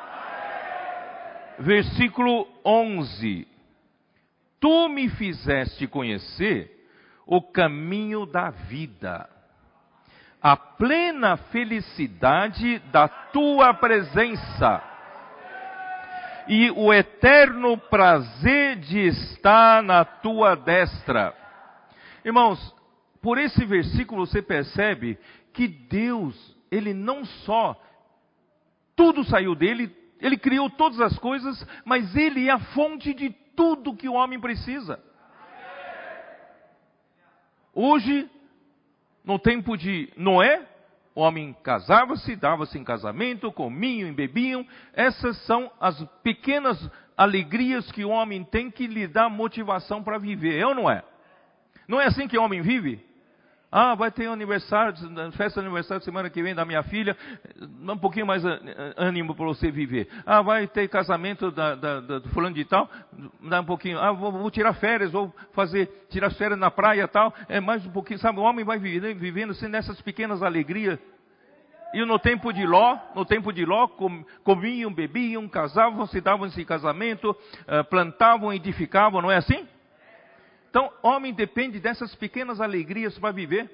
Versículo 11 tu me fizeste conhecer o caminho da vida, a plena felicidade da tua presença e o eterno prazer de estar na tua destra. Irmãos, por esse versículo você percebe que Deus, Ele não só, tudo saiu dele, Ele criou todas as coisas, mas Ele é a fonte de tudo que o homem precisa. Hoje, no tempo de Noé, o homem casava-se, dava-se em casamento, comiam e bebiam. Essas são as pequenas alegrias que o homem tem que lhe dar motivação para viver, é ou não é? Não é assim que o homem vive? Ah, vai ter aniversário, festa de aniversário semana que vem da minha filha, dá um pouquinho mais ânimo para você viver. Ah, vai ter casamento da, da, da, do fulano de tal, dá um pouquinho. Ah, vou, vou, tirar férias, vou fazer, tirar férias na praia e tal, é mais um pouquinho, sabe, o homem vai vivendo, vivendo assim nessas pequenas alegrias. E no tempo de Ló, no tempo de Ló, comiam, bebiam, casavam, se davam-se em casamento, eh, plantavam, edificavam, não é assim? Então, homem depende dessas pequenas alegrias para viver.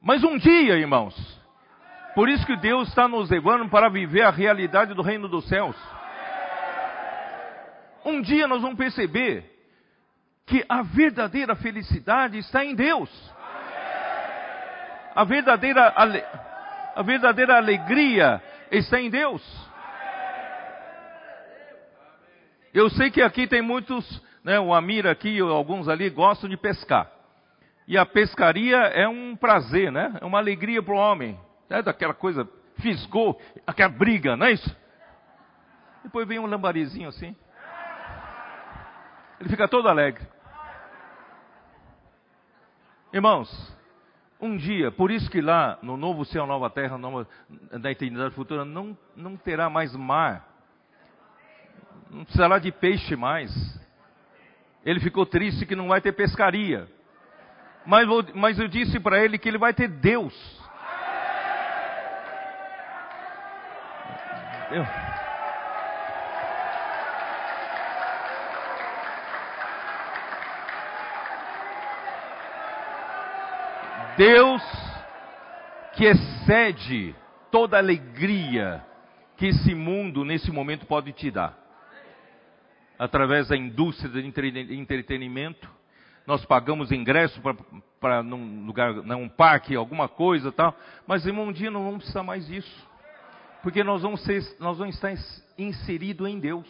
Mas um dia, irmãos, por isso que Deus está nos levando para viver a realidade do reino dos céus. Um dia nós vamos perceber que a verdadeira felicidade está em Deus. A verdadeira, a verdadeira alegria está em Deus. Eu sei que aqui tem muitos né, o Amir aqui, alguns ali gostam de pescar. E a pescaria é um prazer, né? É uma alegria para o homem. É daquela coisa fisgou, aquela briga, não é isso? Depois vem um lambarizinho assim. Ele fica todo alegre. Irmãos, um dia, por isso que lá no novo céu, nova terra, nova, na eternidade futura, não, não terá mais mar. Não precisará de peixe mais. Ele ficou triste que não vai ter pescaria. Mas, mas eu disse para ele que ele vai ter Deus. Eu... Deus que excede toda alegria que esse mundo nesse momento pode te dar. Através da indústria de entretenimento, nós pagamos ingresso para num lugar, num parque, alguma coisa tal, mas em um dia não vamos precisar mais disso. Porque nós vamos, ser, nós vamos estar inseridos em Deus.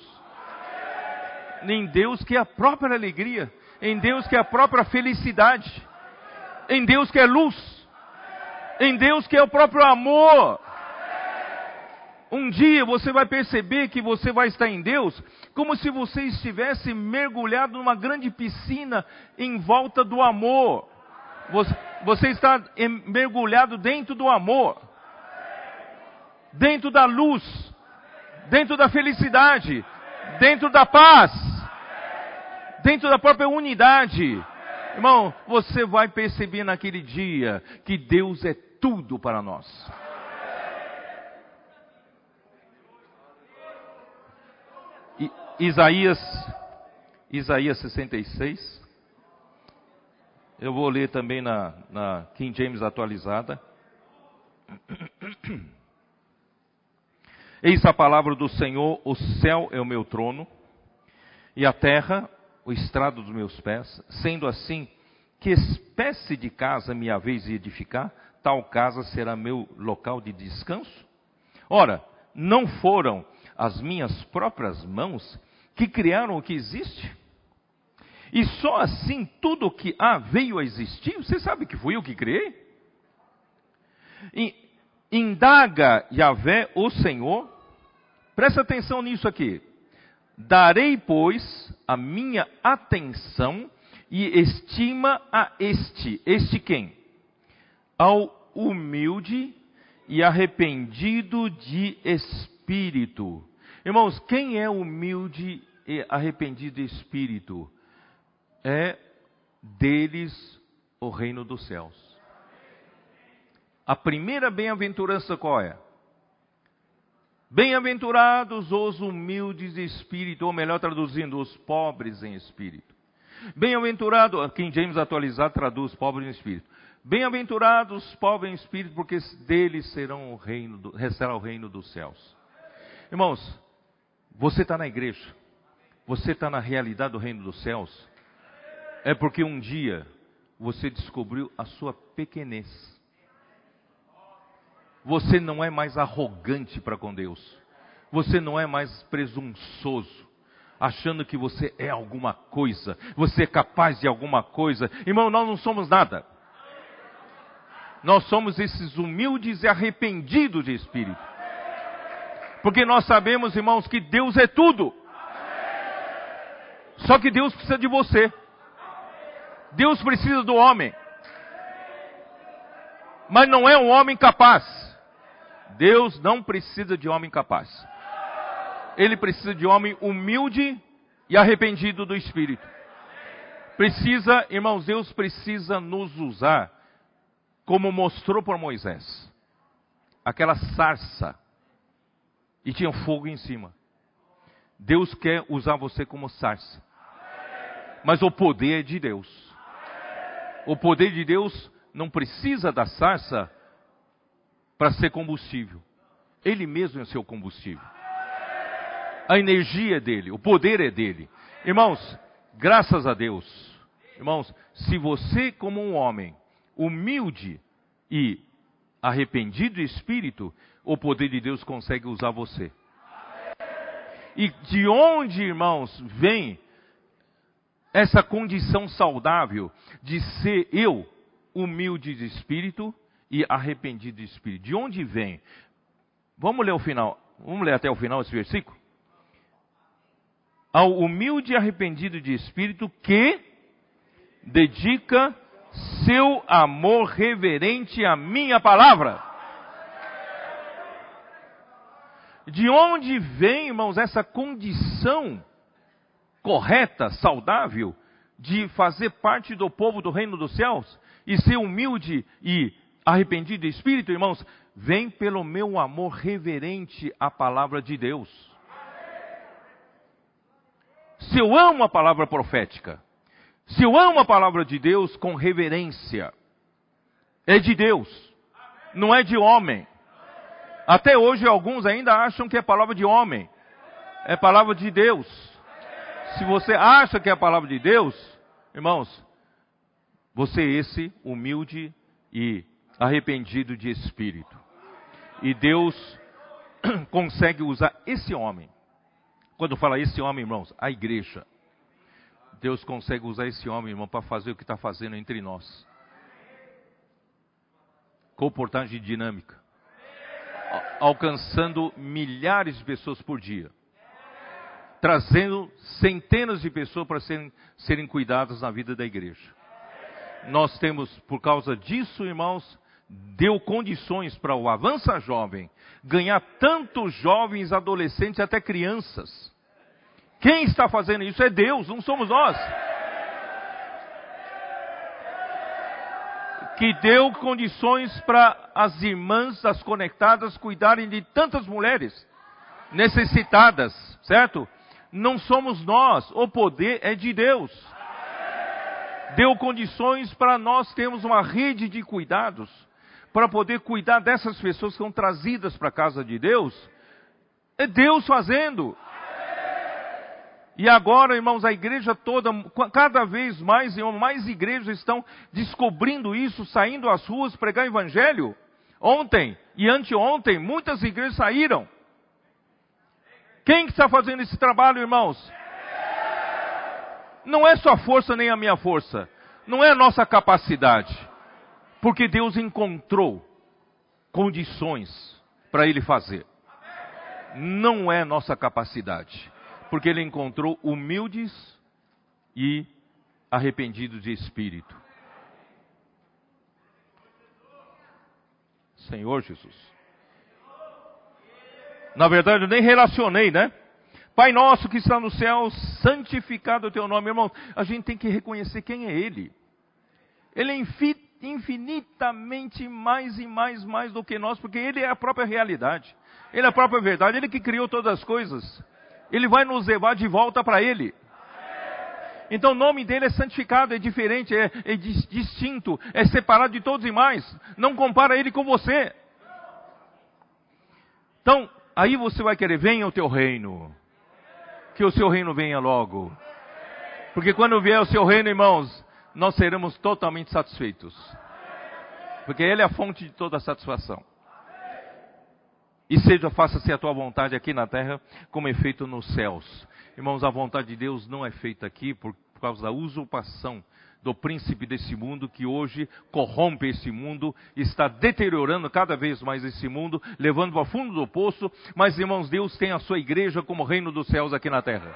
Em Deus que é a própria alegria, em Deus que é a própria felicidade em Deus que é luz, em Deus que é o próprio amor. Um dia você vai perceber que você vai estar em Deus como se você estivesse mergulhado numa grande piscina em volta do amor. Você, você está mergulhado dentro do amor, dentro da luz, dentro da felicidade, dentro da paz, dentro da própria unidade. Irmão, você vai perceber naquele dia que Deus é tudo para nós. Isaías, Isaías 66. Eu vou ler também na, na King James atualizada. Eis a palavra do Senhor: o céu é o meu trono, e a terra o estrado dos meus pés, sendo assim, que espécie de casa me haveis de edificar? Tal casa será meu local de descanso? Ora, não foram as minhas próprias mãos que criaram o que existe? E só assim tudo o que há veio a existir? Você sabe que fui eu que criei? Indaga Yahvé, o Senhor, presta atenção nisso aqui. Darei, pois, a minha atenção e estima a este. Este quem? Ao humilde e arrependido de espírito. Irmãos, quem é humilde e arrependido de espírito? É deles o reino dos céus. A primeira bem-aventurança qual é? Bem-aventurados os humildes de espírito, ou melhor traduzindo, os pobres em espírito. Bem-aventurado, quem James atualizado traduz pobres em espírito. Bem-aventurados os pobres em espírito, porque deles serão o reino, do, será o reino dos céus. Irmãos, você está na igreja, você está na realidade do reino dos céus, é porque um dia você descobriu a sua pequenez. Você não é mais arrogante para com Deus. Você não é mais presunçoso, achando que você é alguma coisa, você é capaz de alguma coisa. Irmão, nós não somos nada. Nós somos esses humildes e arrependidos de espírito. Porque nós sabemos, irmãos, que Deus é tudo. Só que Deus precisa de você. Deus precisa do homem. Mas não é um homem capaz. Deus não precisa de homem capaz. Ele precisa de homem humilde e arrependido do espírito. Precisa, irmãos, Deus precisa nos usar como mostrou por Moisés. Aquela sarça e tinha fogo em cima. Deus quer usar você como sarça. Mas o poder é de Deus. O poder de Deus não precisa da sarça para ser combustível. Ele mesmo é seu combustível. A energia é dele, o poder é dele. Irmãos, graças a Deus. Irmãos, se você, como um homem humilde e arrependido de espírito, o poder de Deus consegue usar você. E de onde, irmãos, vem essa condição saudável de ser eu humilde de espírito e arrependido de espírito. De onde vem? Vamos ler o final. Vamos ler até o final esse versículo? Ao humilde e arrependido de espírito que dedica seu amor reverente à minha palavra. De onde vem, irmãos, essa condição correta, saudável, de fazer parte do povo do reino dos céus e ser humilde e arrependido de espírito, irmãos? Vem pelo meu amor reverente à palavra de Deus. Se eu amo a palavra profética, se eu amo a palavra de Deus com reverência, é de Deus, não é de homem. Até hoje alguns ainda acham que é palavra de homem, é palavra de Deus. Se você acha que é a palavra de Deus, irmãos, você é esse humilde e arrependido de espírito. E Deus consegue usar esse homem. Quando fala esse homem, irmãos, a igreja. Deus consegue usar esse homem, irmão, para fazer o que está fazendo entre nós. Comportagem dinâmica. Alcançando milhares de pessoas por dia. Trazendo centenas de pessoas para serem, serem cuidadas na vida da igreja. Nós temos, por causa disso, irmãos, deu condições para o Avança Jovem ganhar tantos jovens, adolescentes, até crianças. Quem está fazendo isso é Deus, não somos nós. Que deu condições para as irmãs das conectadas cuidarem de tantas mulheres necessitadas, certo? Não somos nós, o poder é de Deus. Deu condições para nós termos uma rede de cuidados, para poder cuidar dessas pessoas que são trazidas para a casa de Deus. É Deus fazendo. E agora, irmãos, a igreja toda, cada vez mais e mais igrejas estão descobrindo isso, saindo às ruas pregar evangelho. Ontem e anteontem, muitas igrejas saíram. Quem está fazendo esse trabalho, irmãos? Não é sua força nem a minha força. Não é a nossa capacidade. Porque Deus encontrou condições para Ele fazer. Não é nossa capacidade porque ele encontrou humildes e arrependidos de espírito. Senhor Jesus. Na verdade, eu nem relacionei, né? Pai nosso que está no céu, santificado o teu nome, irmão. A gente tem que reconhecer quem é Ele. Ele é infinitamente mais e mais, mais do que nós, porque Ele é a própria realidade. Ele é a própria verdade. Ele que criou todas as coisas. Ele vai nos levar de volta para Ele. Então o nome dele é santificado, é diferente, é, é distinto, é separado de todos os demais. Não compara ele com você. Então, aí você vai querer, venha o teu reino. Que o seu reino venha logo. Porque quando vier o seu reino, irmãos, nós seremos totalmente satisfeitos. Porque Ele é a fonte de toda satisfação. E seja, faça-se a tua vontade aqui na terra, como é feito nos céus. Irmãos, a vontade de Deus não é feita aqui por, por causa da usurpação do príncipe desse mundo que hoje corrompe esse mundo, está deteriorando cada vez mais esse mundo, levando para fundo do poço. Mas, irmãos, Deus tem a sua igreja como reino dos céus aqui na terra.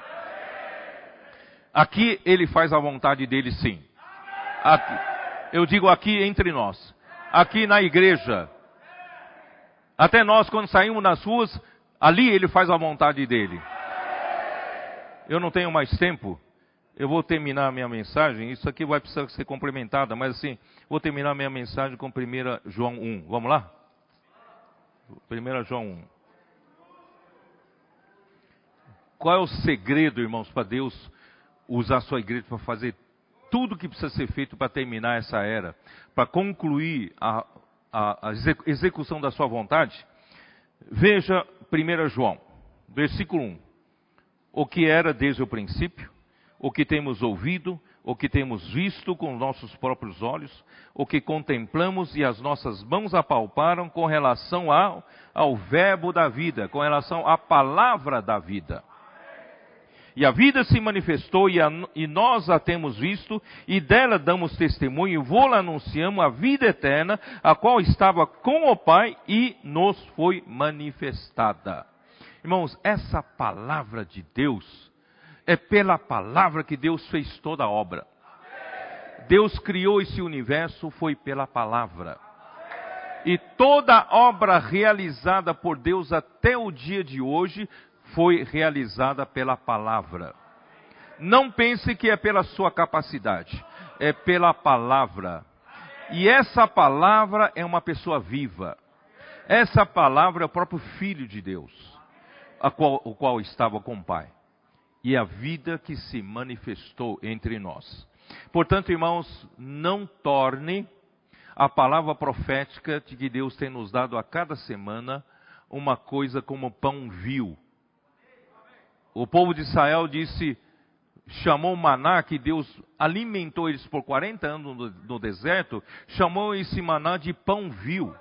Aqui ele faz a vontade dele, sim. Aqui, eu digo aqui entre nós. Aqui na igreja, até nós, quando saímos nas ruas, ali ele faz a vontade dele. Eu não tenho mais tempo. Eu vou terminar a minha mensagem. Isso aqui vai precisar ser complementada, mas assim, vou terminar a minha mensagem com 1 João 1. Vamos lá? 1 João 1. Qual é o segredo, irmãos, para Deus usar a sua igreja para fazer tudo que precisa ser feito para terminar essa era, para concluir a, a, a execução da sua vontade, veja 1 João, versículo 1. O que era desde o princípio, o que temos ouvido, o que temos visto com nossos próprios olhos, o que contemplamos e as nossas mãos apalparam com relação ao, ao verbo da vida, com relação à palavra da vida. E a vida se manifestou e, a, e nós a temos visto e dela damos testemunho vou-la anunciamos a vida eterna, a qual estava com o Pai e nos foi manifestada. Irmãos, essa palavra de Deus é pela palavra que Deus fez toda a obra. Deus criou esse universo foi pela palavra. E toda obra realizada por Deus até o dia de hoje foi realizada pela palavra. Não pense que é pela sua capacidade, é pela palavra. E essa palavra é uma pessoa viva. Essa palavra é o próprio Filho de Deus, qual, o qual estava com o Pai. E a vida que se manifestou entre nós. Portanto, irmãos, não torne a palavra profética de que Deus tem nos dado a cada semana uma coisa como pão vil. O povo de Israel disse, chamou maná que Deus alimentou eles por 40 anos no, no deserto, chamou esse maná de pão vil.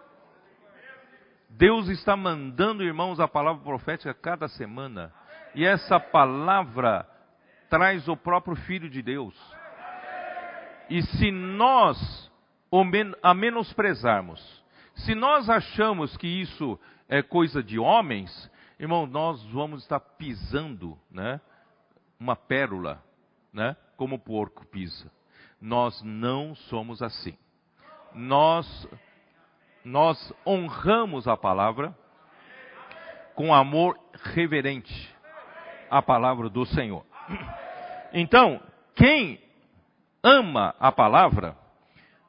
Deus está mandando, irmãos, a palavra profética cada semana. E essa palavra traz o próprio Filho de Deus. E se nós a menosprezarmos, se nós achamos que isso é coisa de homens, irmão, nós vamos estar pisando, né, uma pérola, né, como o porco pisa. Nós não somos assim. Nós nós honramos a palavra com amor reverente a palavra do Senhor. Então, quem ama a palavra,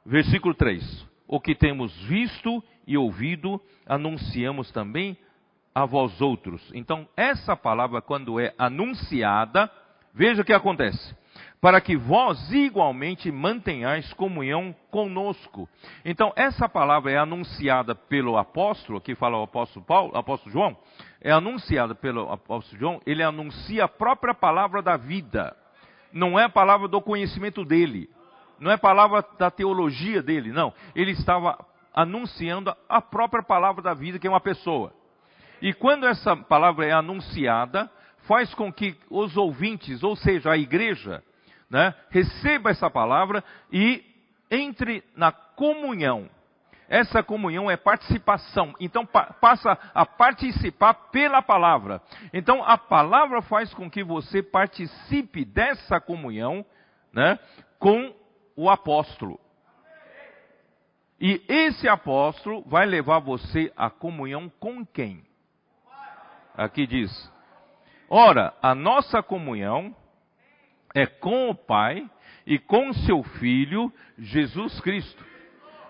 versículo 3: O que temos visto e ouvido, anunciamos também a vós outros. Então, essa palavra, quando é anunciada, veja o que acontece. Para que vós igualmente mantenhais comunhão conosco. Então, essa palavra é anunciada pelo apóstolo, que fala o apóstolo Paulo, apóstolo João, é anunciada pelo apóstolo João, ele anuncia a própria palavra da vida não é a palavra do conhecimento dele, não é a palavra da teologia dele, não. Ele estava anunciando a própria palavra da vida, que é uma pessoa. E quando essa palavra é anunciada, faz com que os ouvintes, ou seja, a igreja, né, receba essa palavra e entre na comunhão essa comunhão é participação. Então pa passa a participar pela palavra. Então a palavra faz com que você participe dessa comunhão, né, com o apóstolo. E esse apóstolo vai levar você à comunhão com quem? Aqui diz: Ora, a nossa comunhão é com o Pai e com seu Filho Jesus Cristo.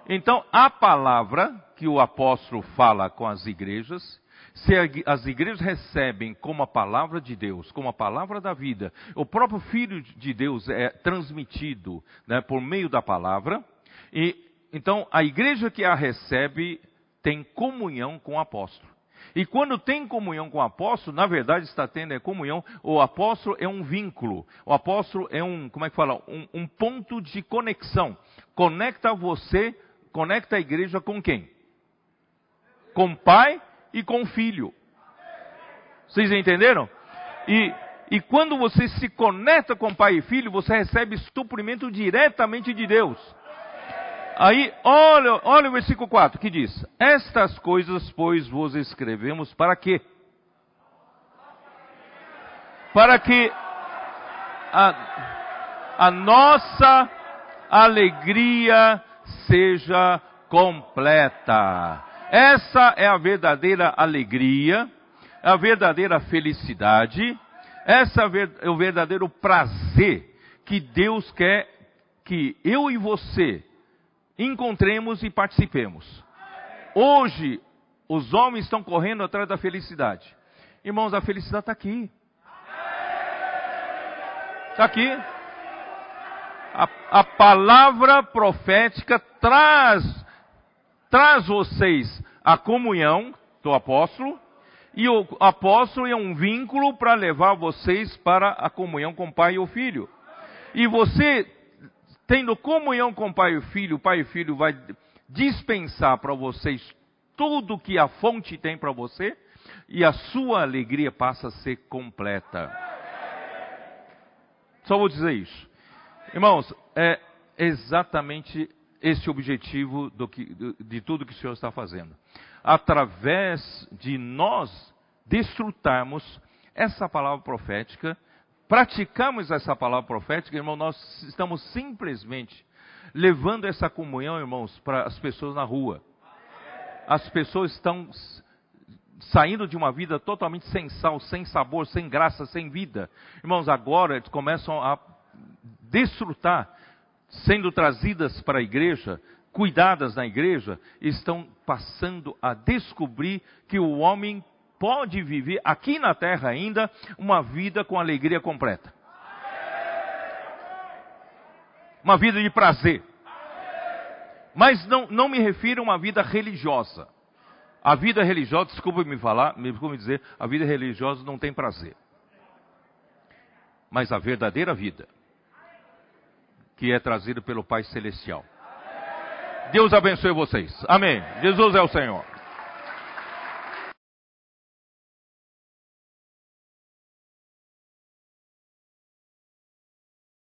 Então, a palavra que o apóstolo fala com as igrejas, se as igrejas recebem como a palavra de Deus, como a palavra da vida, o próprio Filho de Deus é transmitido né, por meio da palavra, e então a igreja que a recebe tem comunhão com o apóstolo. E quando tem comunhão com o apóstolo, na verdade está tendo é comunhão, o apóstolo é um vínculo, o apóstolo é um, como é que fala, um, um ponto de conexão. Conecta você conecta a igreja com quem? Com pai e com filho. Vocês entenderam? E, e quando você se conecta com pai e filho, você recebe suprimento diretamente de Deus. Aí, olha, olha o versículo 4 que diz: Estas coisas, pois, vos escrevemos para quê? Para que a, a nossa alegria seja completa. Essa é a verdadeira alegria, a verdadeira felicidade, essa é o verdadeiro prazer que Deus quer que eu e você encontremos e participemos. Hoje, os homens estão correndo atrás da felicidade. Irmãos, a felicidade está aqui. Está aqui a, a palavra profética traz, traz vocês a comunhão do apóstolo, e o apóstolo é um vínculo para levar vocês para a comunhão com o pai e o filho. E você, tendo comunhão com o pai e o filho, o pai e o filho vai dispensar para vocês tudo que a fonte tem para você, e a sua alegria passa a ser completa. Só vou dizer isso. Irmãos, é exatamente esse objetivo que, de tudo que o Senhor está fazendo. Através de nós desfrutarmos essa palavra profética, praticamos essa palavra profética, irmão, nós estamos simplesmente levando essa comunhão, irmãos, para as pessoas na rua. As pessoas estão saindo de uma vida totalmente sem sal, sem sabor, sem graça, sem vida. Irmãos, agora eles começam a desfrutar, sendo trazidas para a igreja, cuidadas na igreja, estão passando a descobrir que o homem pode viver aqui na terra ainda uma vida com alegria completa. Uma vida de prazer. Mas não, não me refiro a uma vida religiosa. A vida religiosa, desculpa me falar, me desculpe dizer, a vida religiosa não tem prazer. Mas a verdadeira vida, que é trazida pelo Pai Celestial. Deus abençoe vocês. Amém. Jesus é o Senhor.